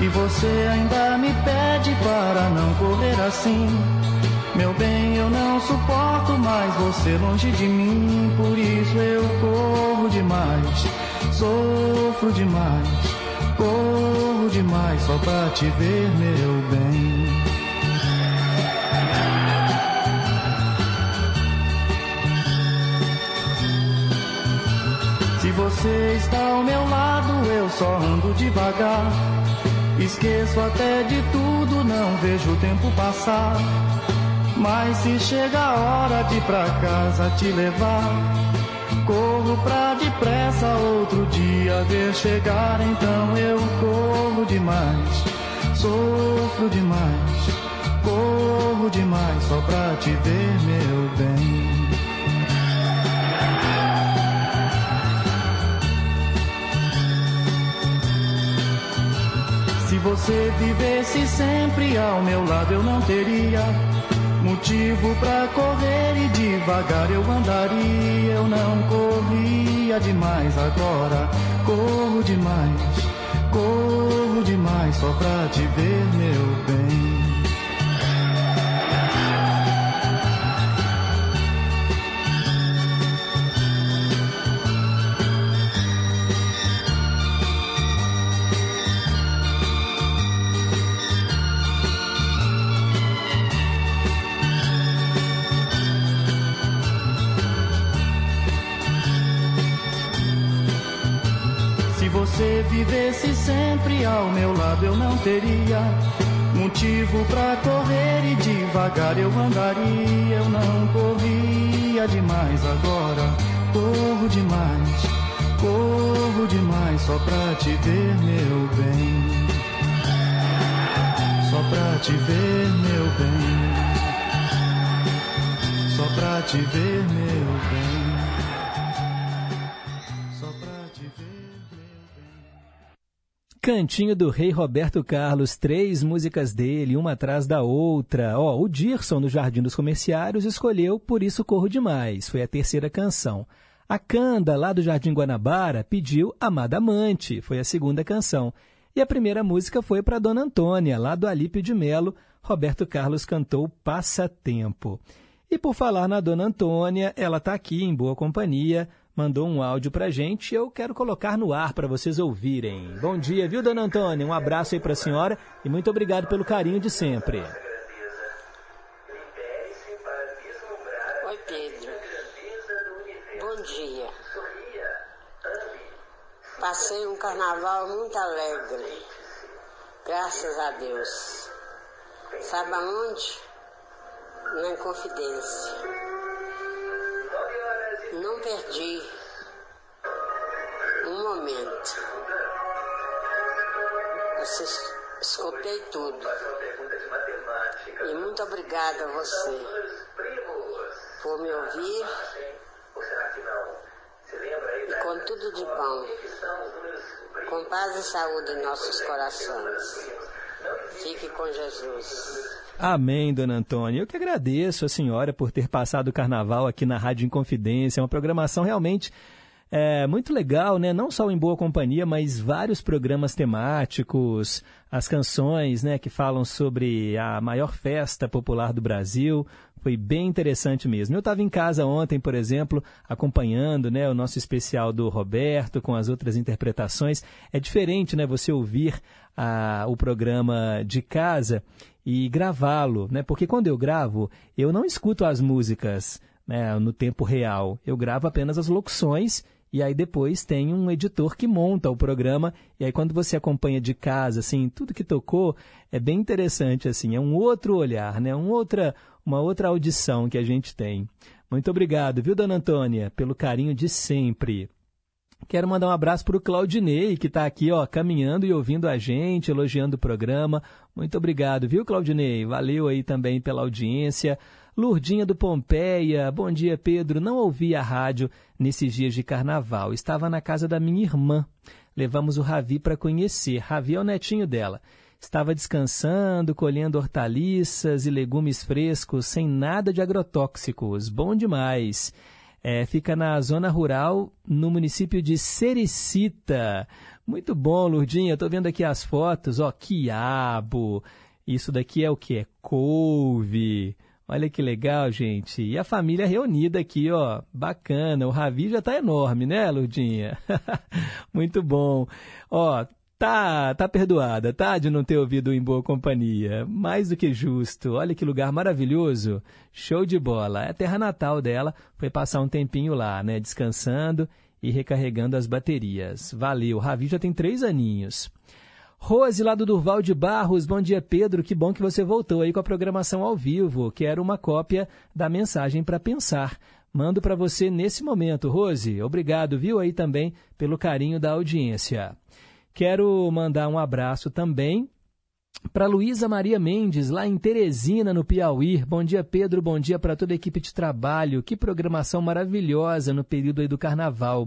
E você ainda me pede para não correr assim. Meu bem, eu não suporto mais você longe de mim. Por isso eu corro demais, sofro demais, corro demais só pra te ver, meu bem. Se você está ao meu lado, eu só ando devagar. Esqueço até de tudo, não vejo o tempo passar. Mas se chega a hora de pra casa te levar, corro pra depressa outro dia ver chegar. Então eu corro demais, sofro demais, corro demais só pra te ver, meu bem. Se você vivesse sempre ao meu lado, eu não teria motivo pra correr e devagar eu andaria. Eu não corria demais agora, corro demais, corro demais só pra te ver, meu bem. Vivesse sempre ao meu lado eu não teria motivo pra correr e devagar eu andaria. Eu não corria demais agora, corro demais, corro demais só pra te ver, meu bem. Só pra te ver, meu bem. Só pra te ver, meu bem. Cantinho do Rei Roberto Carlos, três músicas dele, uma atrás da outra. Ó, o Dirson, no Jardim dos Comerciários, escolheu Por Isso Corro Demais, foi a terceira canção. A Canda, lá do Jardim Guanabara, pediu Amada Amante, foi a segunda canção. E a primeira música foi para Dona Antônia, lá do Alípio de Melo, Roberto Carlos cantou Passatempo. E por falar na Dona Antônia, ela está aqui em boa companhia, mandou um áudio para gente e eu quero colocar no ar para vocês ouvirem. Bom dia, viu, Dona Antônia? Um abraço aí para a senhora e muito obrigado pelo carinho de sempre. Oi, Pedro. Bom dia. Passei um carnaval muito alegre. Graças a Deus. Sabe aonde? Na Inconfidência. Não perdi um momento. Escutei tudo. E muito obrigada a você por me ouvir e com tudo de bom. Com paz e saúde em nossos corações. Fique com Jesus. Amém, dona Antônia. Eu que agradeço a senhora por ter passado o carnaval aqui na Rádio Inconfidência. É uma programação realmente é, muito legal, né? Não só em Boa Companhia, mas vários programas temáticos, as canções né, que falam sobre a maior festa popular do Brasil. Foi bem interessante mesmo. Eu estava em casa ontem, por exemplo, acompanhando né, o nosso especial do Roberto com as outras interpretações. É diferente né, você ouvir ah, o programa de casa e gravá-lo, né? Porque quando eu gravo, eu não escuto as músicas né, no tempo real. Eu gravo apenas as locuções e aí depois tem um editor que monta o programa e aí quando você acompanha de casa, assim, tudo que tocou é bem interessante, assim, é um outro olhar, né? Um outra, uma outra audição que a gente tem. Muito obrigado, viu, dona Antônia, pelo carinho de sempre. Quero mandar um abraço para o Claudinei, que está aqui ó, caminhando e ouvindo a gente, elogiando o programa. Muito obrigado, viu, Claudinei? Valeu aí também pela audiência. Lurdinha do Pompeia, bom dia, Pedro. Não ouvi a rádio nesses dias de carnaval. Estava na casa da minha irmã. Levamos o Ravi para conhecer. Ravi é o netinho dela. Estava descansando, colhendo hortaliças e legumes frescos, sem nada de agrotóxicos. Bom demais. É, fica na zona rural, no município de Sericita. Muito bom, Lurdinha. Estou vendo aqui as fotos. Ó, quiabo. Isso daqui é o que? É couve. Olha que legal, gente. E a família reunida aqui, ó. Bacana. O Ravi já tá enorme, né, Lurdinha? Muito bom. Ó, tá, tá perdoada, tá? De não ter ouvido em boa companhia. Mais do que justo. Olha que lugar maravilhoso. Show de bola. É a terra natal dela. Foi passar um tempinho lá, né? Descansando e recarregando as baterias. Valeu. Ravi já tem três aninhos. Rose, lá do Durval de Barros, bom dia Pedro, que bom que você voltou aí com a programação ao vivo. Quero uma cópia da mensagem para pensar. Mando para você nesse momento, Rose. Obrigado, viu aí também pelo carinho da audiência. Quero mandar um abraço também para Luísa Maria Mendes, lá em Teresina, no Piauí. Bom dia, Pedro. Bom dia para toda a equipe de trabalho. Que programação maravilhosa no período aí do carnaval.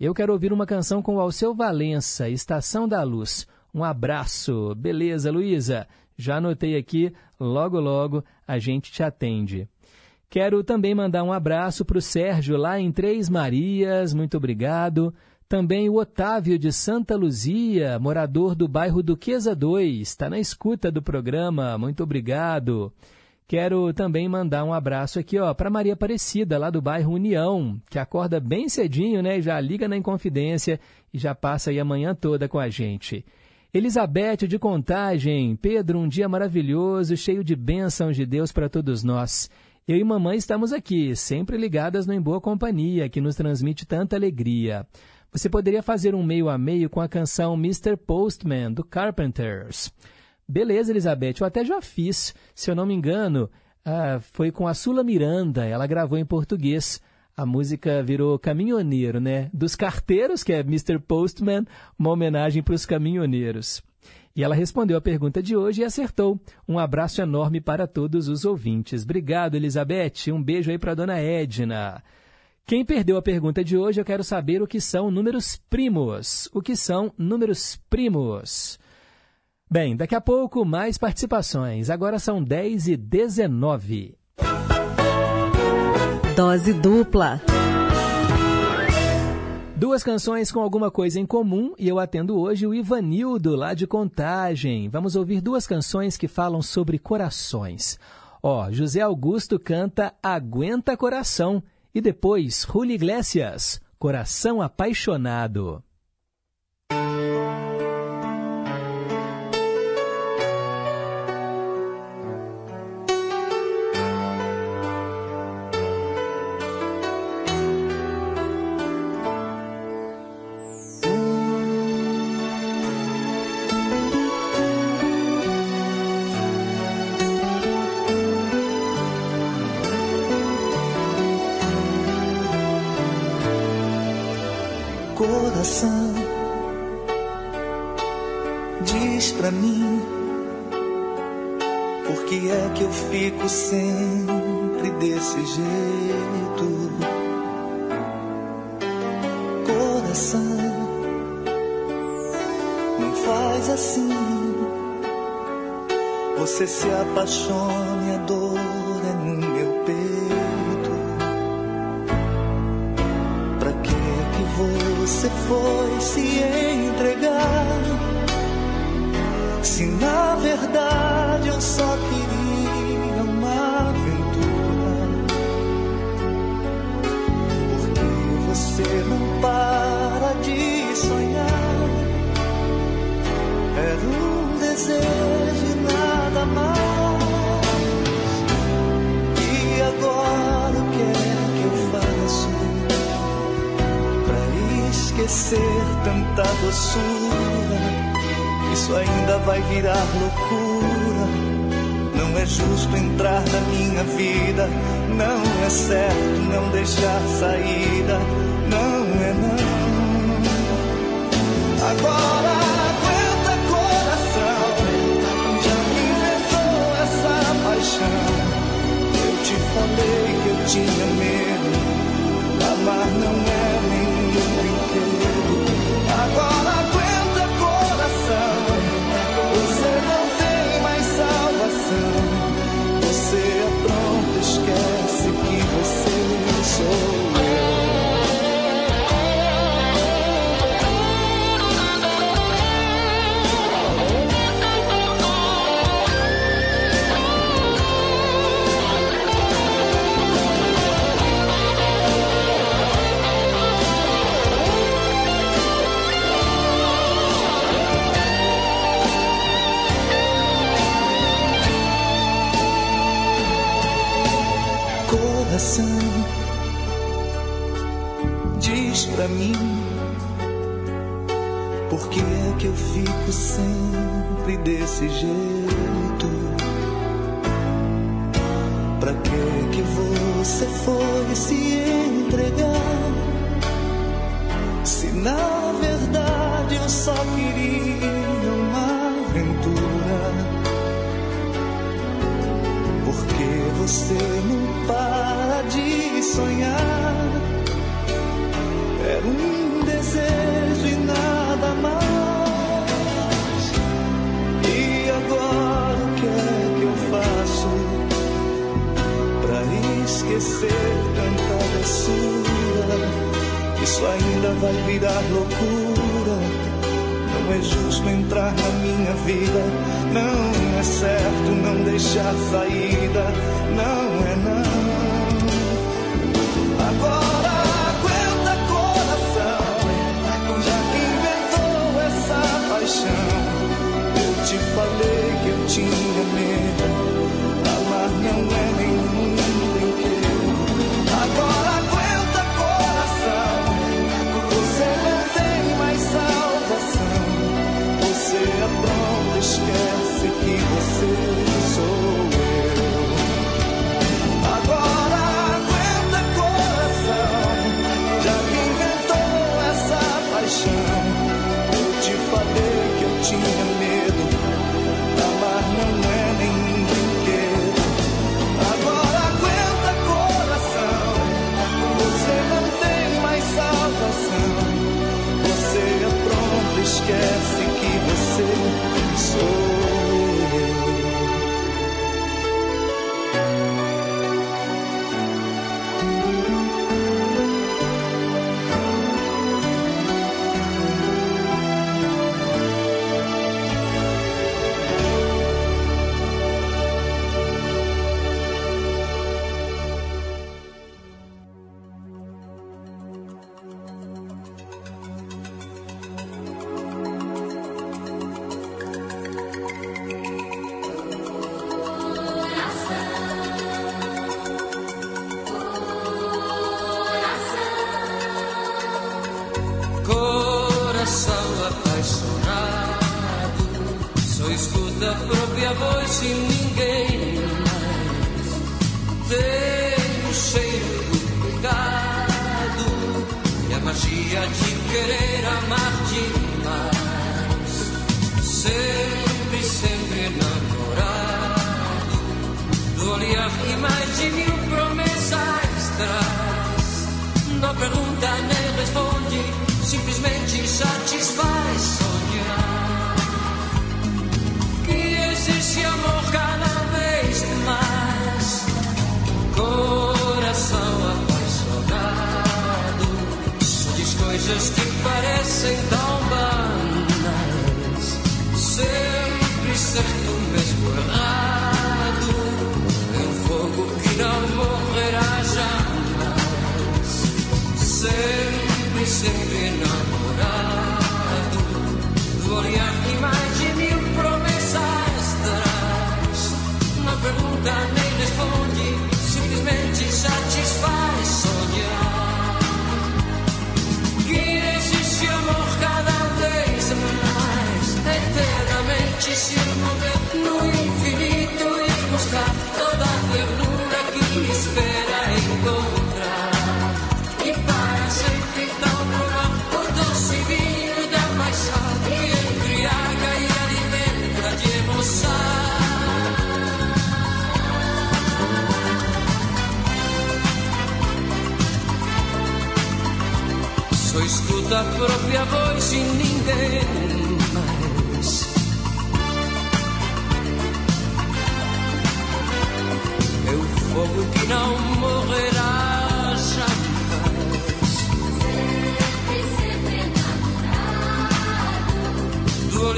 Eu quero ouvir uma canção com o Alceu Valença, Estação da Luz. Um abraço. Beleza, Luísa? Já anotei aqui, logo logo a gente te atende. Quero também mandar um abraço para o Sérgio lá em Três Marias, muito obrigado. Também o Otávio de Santa Luzia, morador do bairro Duquesa 2, está na escuta do programa, muito obrigado. Quero também mandar um abraço aqui ó para Maria Aparecida, lá do bairro União, que acorda bem cedinho, né? Já liga na Inconfidência e já passa aí a manhã toda com a gente. Elizabeth de Contagem, Pedro, um dia maravilhoso, cheio de bênçãos de Deus para todos nós. Eu e mamãe estamos aqui, sempre ligadas no Em Boa Companhia, que nos transmite tanta alegria. Você poderia fazer um meio a meio com a canção Mr. Postman, do Carpenters. Beleza, Elizabeth, eu até já fiz. Se eu não me engano, ah, foi com a Sula Miranda, ela gravou em português. A música virou Caminhoneiro, né? Dos carteiros, que é Mr. Postman, uma homenagem para os caminhoneiros. E ela respondeu a pergunta de hoje e acertou. Um abraço enorme para todos os ouvintes. Obrigado, Elizabeth. Um beijo aí para dona Edna. Quem perdeu a pergunta de hoje, eu quero saber o que são números primos. O que são números primos? Bem, daqui a pouco mais participações. Agora são 10 e 19. Dose dupla. Duas canções com alguma coisa em comum e eu atendo hoje o Ivanildo, lá de Contagem. Vamos ouvir duas canções que falam sobre corações. Ó, José Augusto canta Aguenta Coração e depois Julio Iglesias, Coração Apaixonado. Coração, diz pra mim, por que é que eu fico sempre desse jeito? Coração, não faz assim. Você se apaixone, foi se justo entrar na minha vida. Não é certo não deixar saída. Não é não. Agora aguenta coração. Já inventou essa paixão. Eu te falei que eu tinha medo. Amar não é pra que você foi se entregar se na verdade eu só queria uma aventura porque você não para de sonhar. Não deixar saída.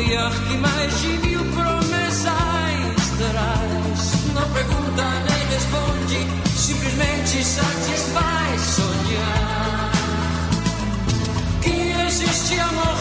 que mais de mil promessas terás. Não pergunta nem responde, simplesmente satisfaz sonhar. Que existe amor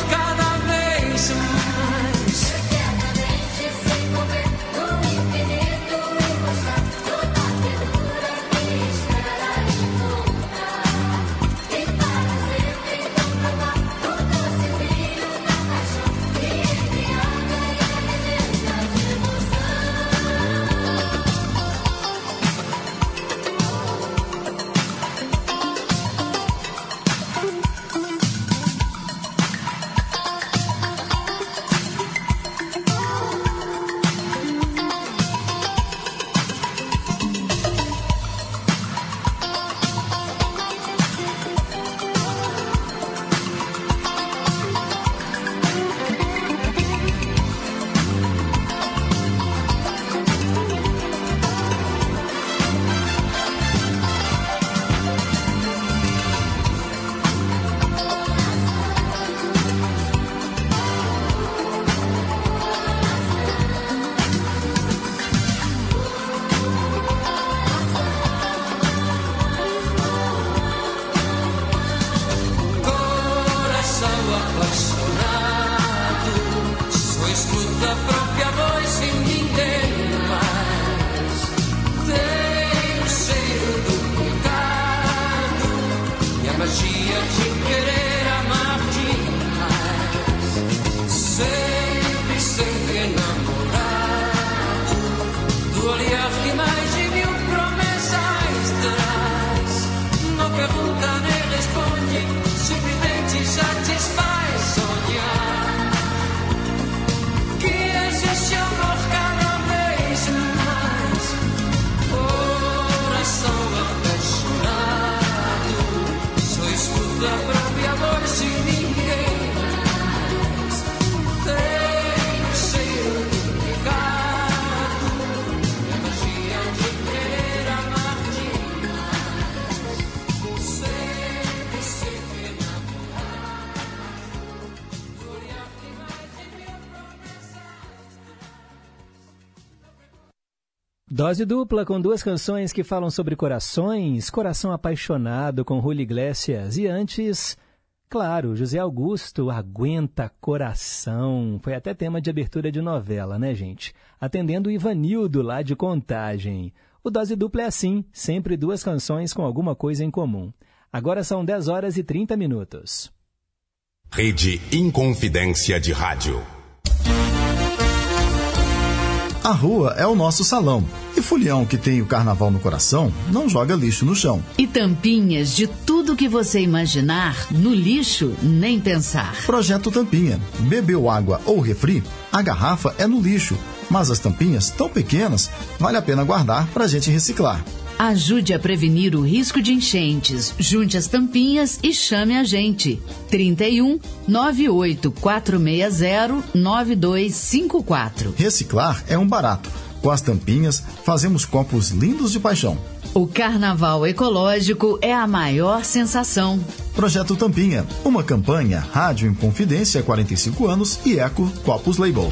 Dose dupla com duas canções que falam sobre corações, Coração Apaixonado com Rui Iglesias e antes, claro, José Augusto Aguenta Coração. Foi até tema de abertura de novela, né, gente? Atendendo o Ivanildo lá de Contagem. O Dose Dupla é assim, sempre duas canções com alguma coisa em comum. Agora são 10 horas e 30 minutos. Rede Inconfidência de Rádio. A rua é o nosso salão. E Fulião, que tem o carnaval no coração, não joga lixo no chão. E tampinhas de tudo que você imaginar, no lixo, nem pensar. Projeto Tampinha. Bebeu água ou refri? A garrafa é no lixo. Mas as tampinhas, tão pequenas, vale a pena guardar para a gente reciclar. Ajude a prevenir o risco de enchentes. Junte as tampinhas e chame a gente. 31 98 460 9254. Reciclar é um barato. Com as tampinhas, fazemos copos lindos de paixão. O carnaval ecológico é a maior sensação. Projeto Tampinha, uma campanha Rádio em Confidência há 45 anos e Eco Copos Label.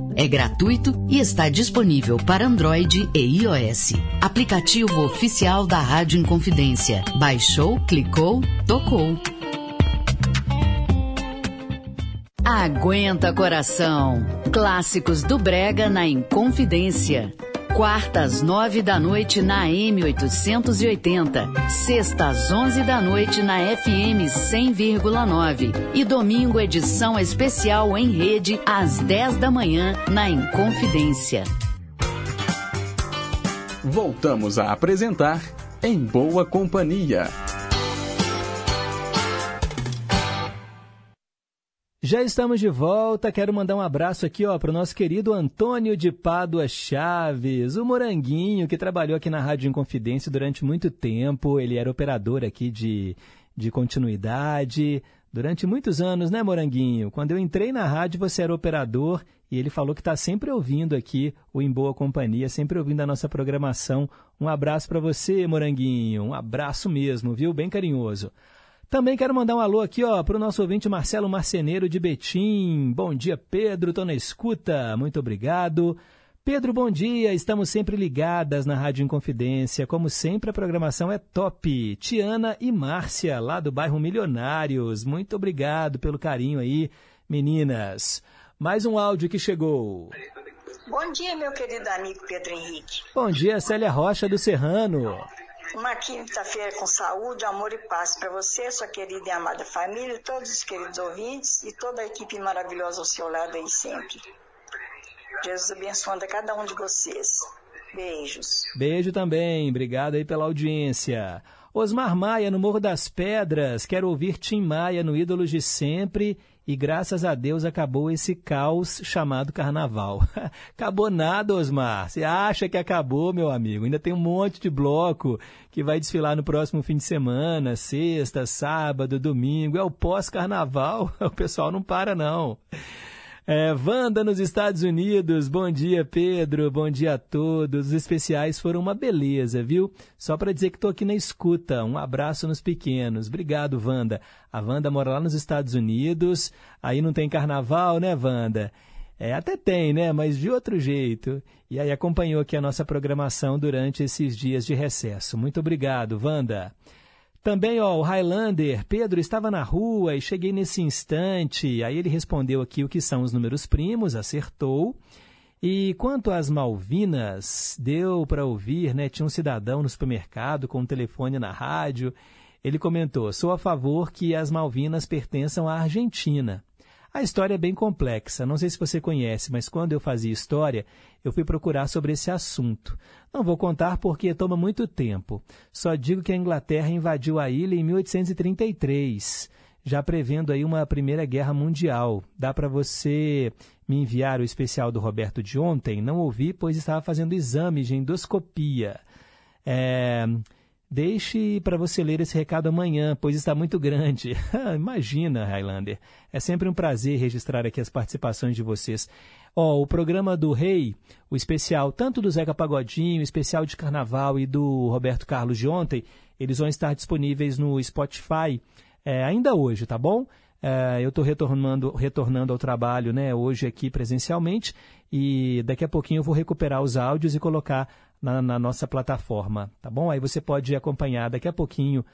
é gratuito e está disponível para Android e iOS. Aplicativo oficial da Rádio Inconfidência. Baixou, clicou, tocou. Aguenta coração. Clássicos do Brega na Inconfidência. Quarta às nove da noite na M880. Sexta às onze da noite na FM 100,9. E domingo edição especial em rede às dez da manhã na Inconfidência. Voltamos a apresentar Em Boa Companhia. Já estamos de volta. Quero mandar um abraço aqui, ó, para o nosso querido Antônio de Pádua Chaves, o Moranguinho, que trabalhou aqui na Rádio Inconfidência durante muito tempo. Ele era operador aqui de, de continuidade durante muitos anos, né, Moranguinho? Quando eu entrei na rádio, você era operador e ele falou que está sempre ouvindo aqui o Em Boa Companhia, sempre ouvindo a nossa programação. Um abraço para você, Moranguinho. Um abraço mesmo, viu? Bem carinhoso. Também quero mandar um alô aqui ó, para o nosso ouvinte Marcelo Marceneiro de Betim. Bom dia, Pedro, estou na escuta. Muito obrigado. Pedro, bom dia. Estamos sempre ligadas na Rádio Inconfidência. Como sempre, a programação é top. Tiana e Márcia, lá do bairro Milionários. Muito obrigado pelo carinho aí, meninas. Mais um áudio que chegou. Bom dia, meu querido amigo Pedro Henrique. Bom dia, Célia Rocha do Serrano. Uma quinta-feira com saúde, amor e paz para você, sua querida e amada família, todos os queridos ouvintes e toda a equipe maravilhosa ao seu lado aí sempre. Jesus abençoando a cada um de vocês. Beijos. Beijo também, obrigado aí pela audiência. Osmar Maia, no Morro das Pedras, quero ouvir Tim Maia no Ídolos de Sempre e graças a Deus acabou esse caos chamado Carnaval. acabou nada, Osmar. Você acha que acabou, meu amigo? Ainda tem um monte de bloco que vai desfilar no próximo fim de semana, sexta, sábado, domingo. É o pós-carnaval. O pessoal não para, não. É, Wanda nos Estados Unidos, bom dia Pedro, bom dia a todos. Os especiais foram uma beleza, viu? Só para dizer que estou aqui na escuta. Um abraço nos pequenos. Obrigado, Wanda. A Wanda mora lá nos Estados Unidos, aí não tem carnaval, né, Wanda? É, até tem, né? Mas de outro jeito. E aí acompanhou aqui a nossa programação durante esses dias de recesso. Muito obrigado, Wanda. Também, ó, o Highlander, Pedro, estava na rua e cheguei nesse instante. Aí ele respondeu aqui o que são os números primos, acertou. E quanto às Malvinas, deu para ouvir, né? Tinha um cidadão no supermercado com um telefone na rádio. Ele comentou: sou a favor que as Malvinas pertençam à Argentina. A história é bem complexa, não sei se você conhece, mas quando eu fazia história, eu fui procurar sobre esse assunto. Não vou contar porque toma muito tempo. Só digo que a Inglaterra invadiu a ilha em 1833, já prevendo aí uma Primeira Guerra Mundial. Dá para você me enviar o especial do Roberto de ontem? Não ouvi, pois estava fazendo exame de endoscopia. É... Deixe para você ler esse recado amanhã, pois está muito grande. Imagina, Highlander. É sempre um prazer registrar aqui as participações de vocês. Ó, oh, o programa do Rei, o especial tanto do Zeca Pagodinho, o especial de Carnaval e do Roberto Carlos de ontem, eles vão estar disponíveis no Spotify é, ainda hoje, tá bom? É, eu estou retornando, retornando ao trabalho né, hoje aqui presencialmente e daqui a pouquinho eu vou recuperar os áudios e colocar na, na nossa plataforma, tá bom? Aí você pode acompanhar daqui a pouquinho,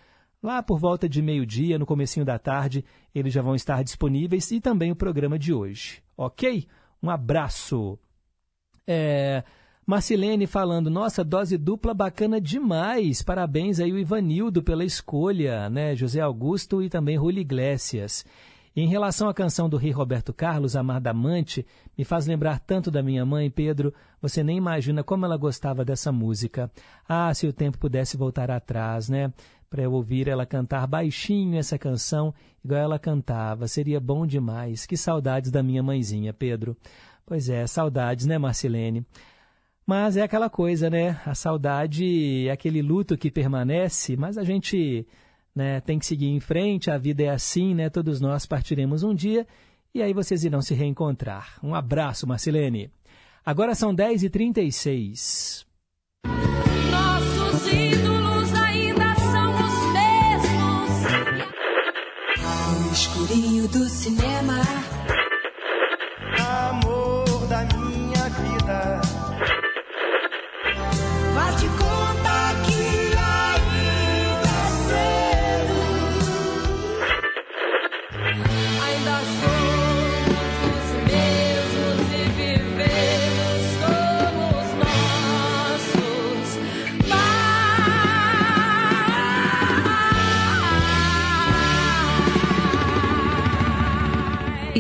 lá por volta de meio-dia, no comecinho da tarde, eles já vão estar disponíveis e também o programa de hoje, ok? Um abraço. É, Marcilene falando, nossa, dose dupla bacana demais. Parabéns aí o Ivanildo pela escolha, né? José Augusto e também Rui Iglesias. Em relação à canção do rei Roberto Carlos, Amar Damante, me faz lembrar tanto da minha mãe, Pedro. Você nem imagina como ela gostava dessa música. Ah, se o tempo pudesse voltar atrás, né? Para eu ouvir ela cantar baixinho essa canção, igual ela cantava. Seria bom demais. Que saudades da minha mãezinha, Pedro. Pois é, saudades, né, Marcilene? Mas é aquela coisa, né? A saudade é aquele luto que permanece, mas a gente né, tem que seguir em frente, a vida é assim, né? Todos nós partiremos um dia e aí vocês irão se reencontrar. Um abraço, Marcelene. Agora são 10h36.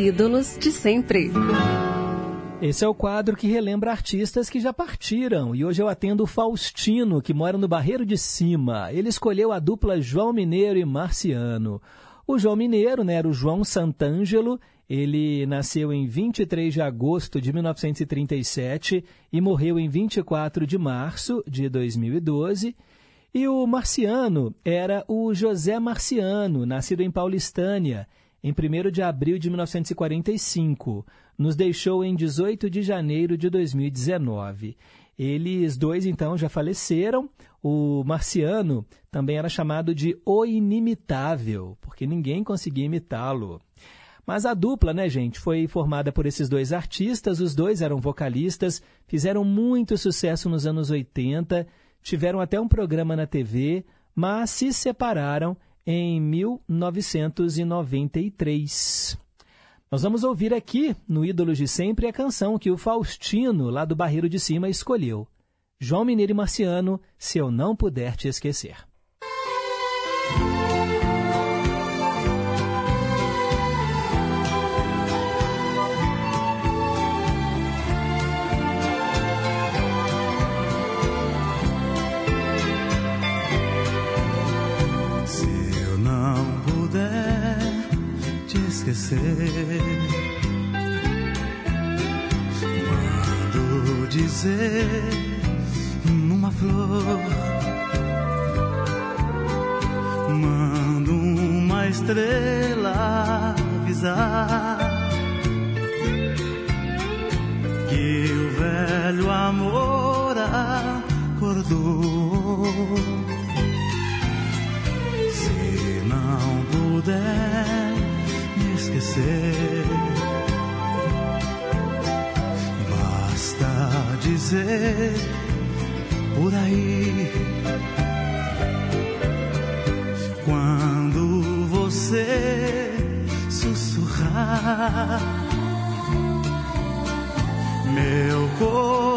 Ídolos de sempre. Esse é o quadro que relembra artistas que já partiram. E hoje eu atendo o Faustino, que mora no Barreiro de Cima. Ele escolheu a dupla João Mineiro e Marciano. O João Mineiro né, era o João Santângelo. Ele nasceu em 23 de agosto de 1937 e morreu em 24 de março de 2012. E o Marciano era o José Marciano, nascido em Paulistânia, em 1 de abril de 1945. Nos deixou em 18 de janeiro de 2019. Eles dois, então, já faleceram. O Marciano também era chamado de O Inimitável, porque ninguém conseguia imitá-lo. Mas a dupla, né, gente, foi formada por esses dois artistas, os dois eram vocalistas, fizeram muito sucesso nos anos 80, tiveram até um programa na TV, mas se separaram em 1993. Nós vamos ouvir aqui, no Ídolos de Sempre, a canção que o Faustino, lá do Barreiro de Cima, escolheu. João Mineiro e Marciano, Se Eu Não Puder Te Esquecer. Esquecer, mando dizer numa flor, mando uma estrela avisar que o velho amor acordou. Se não puder esquecer, basta dizer por aí. Quando você sussurrar, meu coração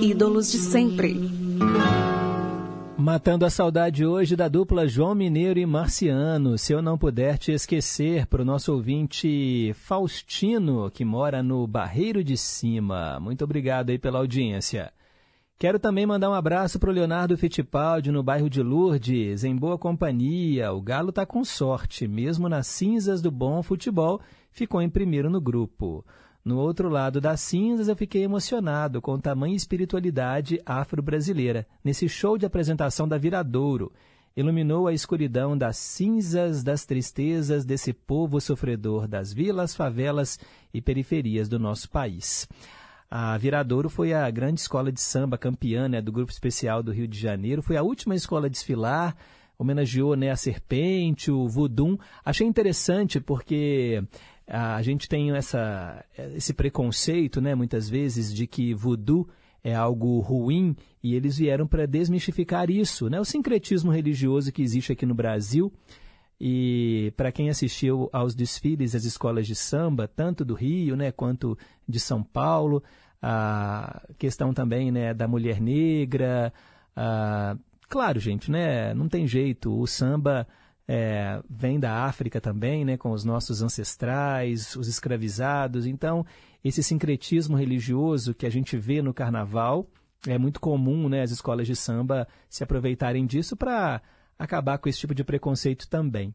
Ídolos de sempre. Matando a saudade hoje da dupla João Mineiro e Marciano. Se eu não puder te esquecer, para o nosso ouvinte Faustino, que mora no Barreiro de Cima. Muito obrigado aí pela audiência. Quero também mandar um abraço para o Leonardo Fittipaldi, no bairro de Lourdes, em boa companhia. O Galo está com sorte, mesmo nas cinzas do bom futebol, ficou em primeiro no grupo. No outro lado das cinzas, eu fiquei emocionado com tamanha espiritualidade afro-brasileira, nesse show de apresentação da Viradouro. Iluminou a escuridão das cinzas, das tristezas desse povo sofredor das vilas, favelas e periferias do nosso país. A Viradouro foi a grande escola de samba campeã né, do Grupo Especial do Rio de Janeiro. Foi a última escola a desfilar, homenageou né, a Serpente, o Vudum. Achei interessante porque a gente tem essa, esse preconceito, né, muitas vezes, de que voodoo é algo ruim e eles vieram para desmistificar isso, né, o sincretismo religioso que existe aqui no Brasil. E para quem assistiu aos desfiles das escolas de samba, tanto do Rio né, quanto de São Paulo, a questão também né, da mulher negra. A... Claro, gente, né, não tem jeito, o samba é, vem da África também, né, com os nossos ancestrais, os escravizados. Então, esse sincretismo religioso que a gente vê no carnaval é muito comum, né, as escolas de samba se aproveitarem disso para acabar com esse tipo de preconceito também.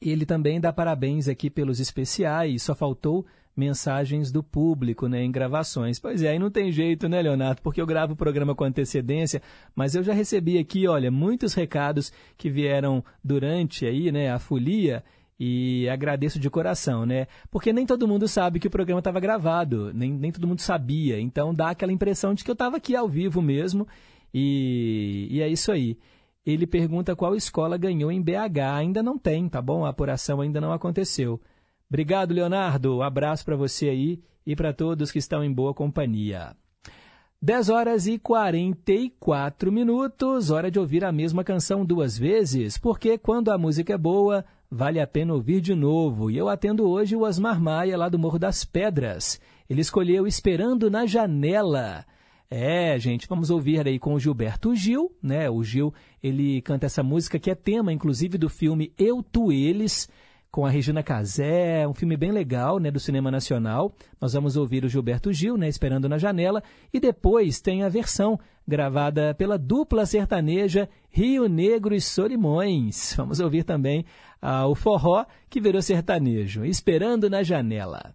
Ele também dá parabéns aqui pelos especiais, só faltou mensagens do público né, em gravações. Pois é, aí não tem jeito, né, Leonardo? Porque eu gravo o programa com antecedência, mas eu já recebi aqui, olha, muitos recados que vieram durante aí, né, a folia e agradeço de coração, né? Porque nem todo mundo sabe que o programa estava gravado, nem, nem todo mundo sabia. Então dá aquela impressão de que eu estava aqui ao vivo mesmo. E, e é isso aí. Ele pergunta qual escola ganhou em BH. Ainda não tem, tá bom? A apuração ainda não aconteceu. Obrigado, Leonardo. Um abraço para você aí e para todos que estão em boa companhia. 10 horas e 44 minutos, hora de ouvir a mesma canção duas vezes, porque quando a música é boa, vale a pena ouvir de novo. E eu atendo hoje o Osmar Maia, lá do Morro das Pedras. Ele escolheu Esperando na Janela. É, gente, vamos ouvir aí com o Gilberto Gil, né? O Gil, ele canta essa música que é tema, inclusive, do filme Eu, Tu, Eles, com a Regina Casé, um filme bem legal, né, do cinema nacional. Nós vamos ouvir o Gilberto Gil, né, Esperando na Janela, e depois tem a versão gravada pela dupla sertaneja Rio Negro e Solimões. Vamos ouvir também ah, o forró que virou sertanejo, Esperando na Janela.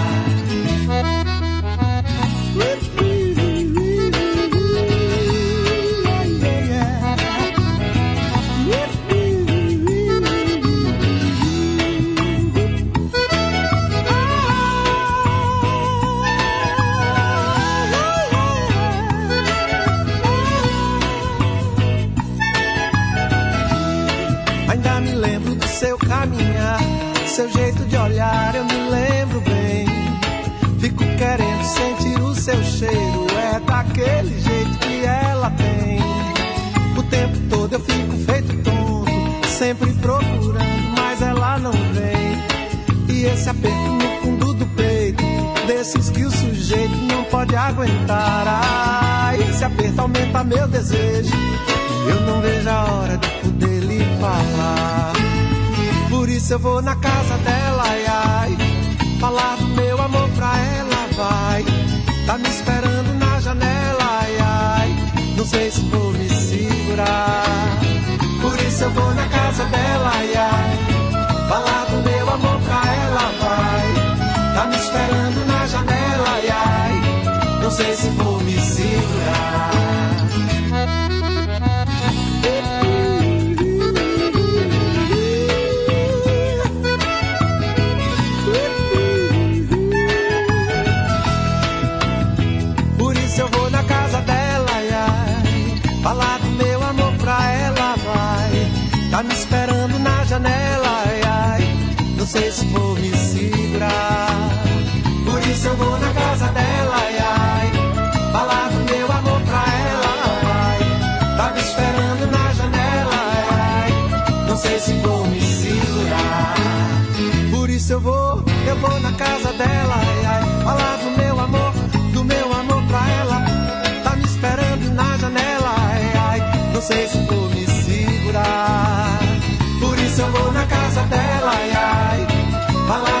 Aperto no fundo do peito, desses que o sujeito não pode aguentar. Ah, esse aperto aumenta meu desejo. Eu não vejo a hora de poder lhe falar. Por isso eu vou na casa dela, ai, ai. Falar do meu amor pra ela, vai. Tá me esperando na janela, ai, ai. Não sei se vou me segurar. Por isso eu vou na esperando na janela, ai, ai. Não sei se vou me segurar. Sei se vou me segurar. Por isso eu vou na casa dela, ai, ai. Falar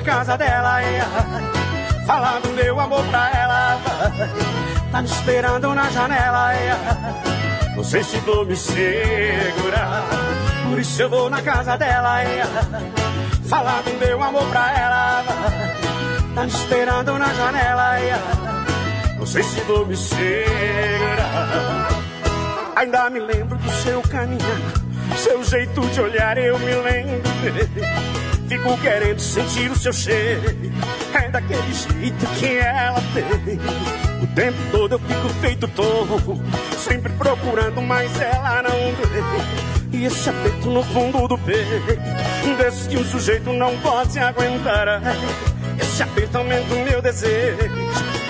Na casa dela, é, falar do meu amor pra ela. Tá me esperando na janela, é, não sei se vou me segurar. Por isso eu vou na casa dela, é, falar do meu amor pra ela. Tá me esperando na janela, Não sei se vou me segurar. Ainda me lembro do seu caminhar, seu jeito de olhar, eu me lembro. Fico querendo sentir o seu cheiro, é daquele jeito que ela tem. O tempo todo eu fico feito tolo, sempre procurando, mas ela não vê. E esse aperto no fundo do peito, desse que um sujeito não pode aguentar. Esse aperto aumenta o meu desejo,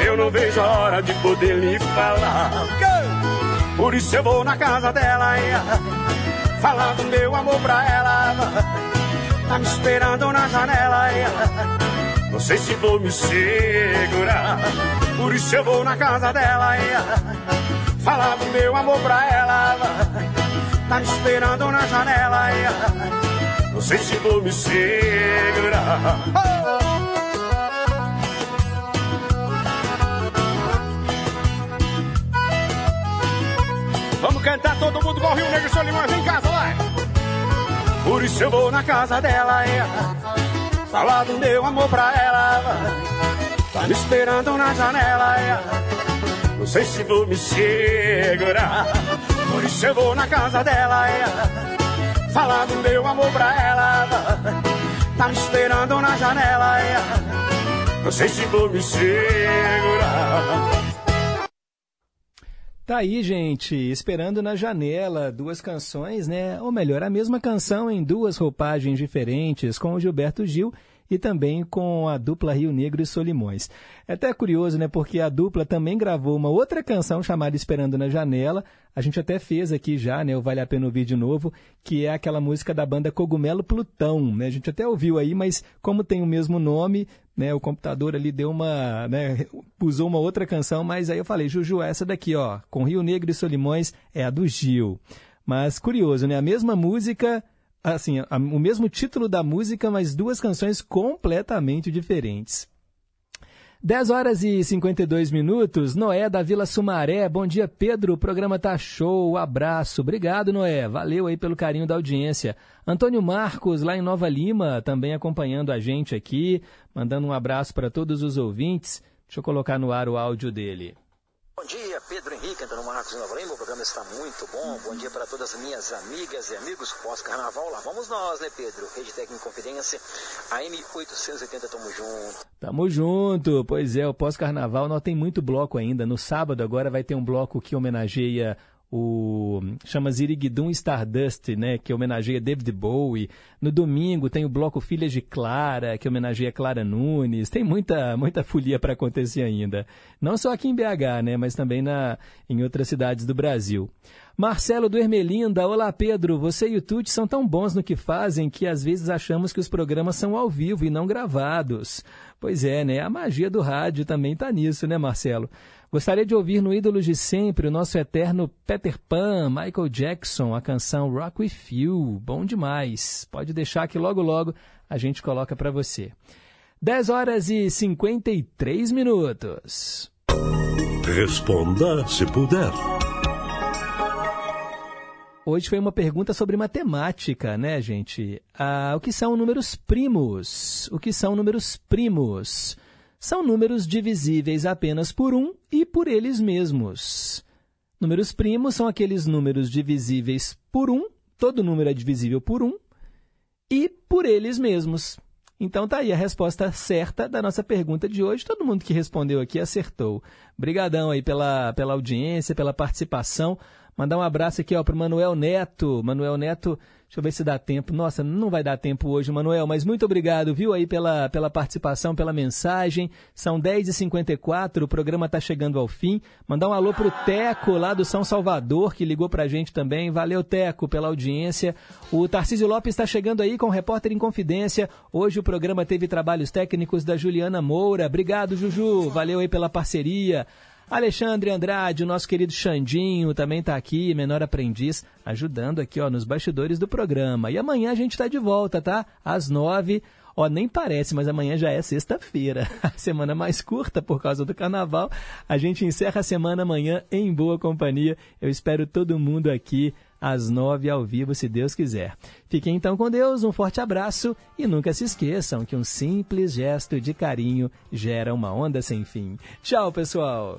eu não vejo a hora de poder lhe falar. Por isso eu vou na casa dela, falar do meu amor pra ela. Tá me esperando na janela, não sei se vou me segurar. Por isso eu vou na casa dela, falar do meu amor pra ela. Tá me esperando na janela, não sei se vou me segurar. Vamos cantar todo mundo com o Rio Negro Solimões em casa! Por isso eu vou na casa dela, é, falar do meu amor pra ela. Tá me esperando na janela, é, não sei se vou me segurar. Por isso eu vou na casa dela, é, falar do meu amor pra ela. Tá me esperando na janela, é, não sei se vou me segurar. Tá aí, gente, esperando na janela, duas canções, né? Ou melhor, a mesma canção em duas roupagens diferentes, com o Gilberto Gil e também com a dupla Rio Negro e Solimões. É até curioso, né? Porque a dupla também gravou uma outra canção chamada Esperando na Janela. A gente até fez aqui já, né? O Vale a Pena Ouvir de Novo, que é aquela música da banda Cogumelo Plutão, né? A gente até ouviu aí, mas como tem o mesmo nome, né? O computador ali deu uma, né? Usou uma outra canção, mas aí eu falei, Juju, essa daqui, ó, com Rio Negro e Solimões, é a do Gil. Mas curioso, né? A mesma música, assim, a, o mesmo título da música, mas duas canções completamente diferentes. 10 horas e 52 minutos, Noé da Vila Sumaré. Bom dia, Pedro. O programa tá show. Abraço. Obrigado, Noé. Valeu aí pelo carinho da audiência. Antônio Marcos, lá em Nova Lima, também acompanhando a gente aqui, mandando um abraço para todos os ouvintes. Deixa eu colocar no ar o áudio dele. Bom dia, Pedro Henrique, Antônio Marcos Nova Lima. O programa está muito bom. Bom dia para todas as minhas amigas e amigos pós-carnaval. Lá vamos nós, né, Pedro? Rede Técnica Confidência, AM 880, tamo junto. Tamo junto. Pois é, o pós-carnaval não tem muito bloco ainda. No sábado agora vai ter um bloco que homenageia o chama Ziriguidum Stardust, né, que homenageia David Bowie. No domingo tem o bloco Filhas de Clara, que homenageia Clara Nunes. Tem muita muita folia para acontecer ainda. Não só aqui em BH, né, mas também na em outras cidades do Brasil. Marcelo do Ermelinda, olá Pedro, você e o Tuti são tão bons no que fazem que às vezes achamos que os programas são ao vivo e não gravados. Pois é, né? A magia do rádio também tá nisso, né, Marcelo? Gostaria de ouvir no Ídolos de Sempre o nosso eterno Peter Pan, Michael Jackson, a canção Rock With You. Bom demais. Pode deixar que logo logo a gente coloca para você. 10 horas e 53 minutos. Responda se puder. Hoje foi uma pergunta sobre matemática, né, gente? Ah, o que são números primos? O que são números primos? São números divisíveis apenas por um e por eles mesmos. Números primos são aqueles números divisíveis por um, todo número é divisível por um, e por eles mesmos. Então tá aí a resposta certa da nossa pergunta de hoje. Todo mundo que respondeu aqui acertou. Obrigadão aí pela, pela audiência, pela participação. Mandar um abraço aqui para o Manuel Neto. Manuel Neto, deixa eu ver se dá tempo. Nossa, não vai dar tempo hoje, Manuel, mas muito obrigado, viu, aí pela, pela participação, pela mensagem. São 10h54, o programa está chegando ao fim. Mandar um alô para o Teco, lá do São Salvador, que ligou para a gente também. Valeu, Teco, pela audiência. O Tarcísio Lopes está chegando aí com o Repórter em Confidência. Hoje o programa teve trabalhos técnicos da Juliana Moura. Obrigado, Juju. Valeu aí pela parceria. Alexandre Andrade, o nosso querido Xandinho, também está aqui, menor aprendiz, ajudando aqui ó, nos bastidores do programa. E amanhã a gente está de volta, tá? Às nove. Ó, nem parece, mas amanhã já é sexta-feira. A semana mais curta por causa do carnaval. A gente encerra a semana amanhã em boa companhia. Eu espero todo mundo aqui às nove ao vivo, se Deus quiser. Fiquem então com Deus, um forte abraço e nunca se esqueçam que um simples gesto de carinho gera uma onda sem fim. Tchau, pessoal!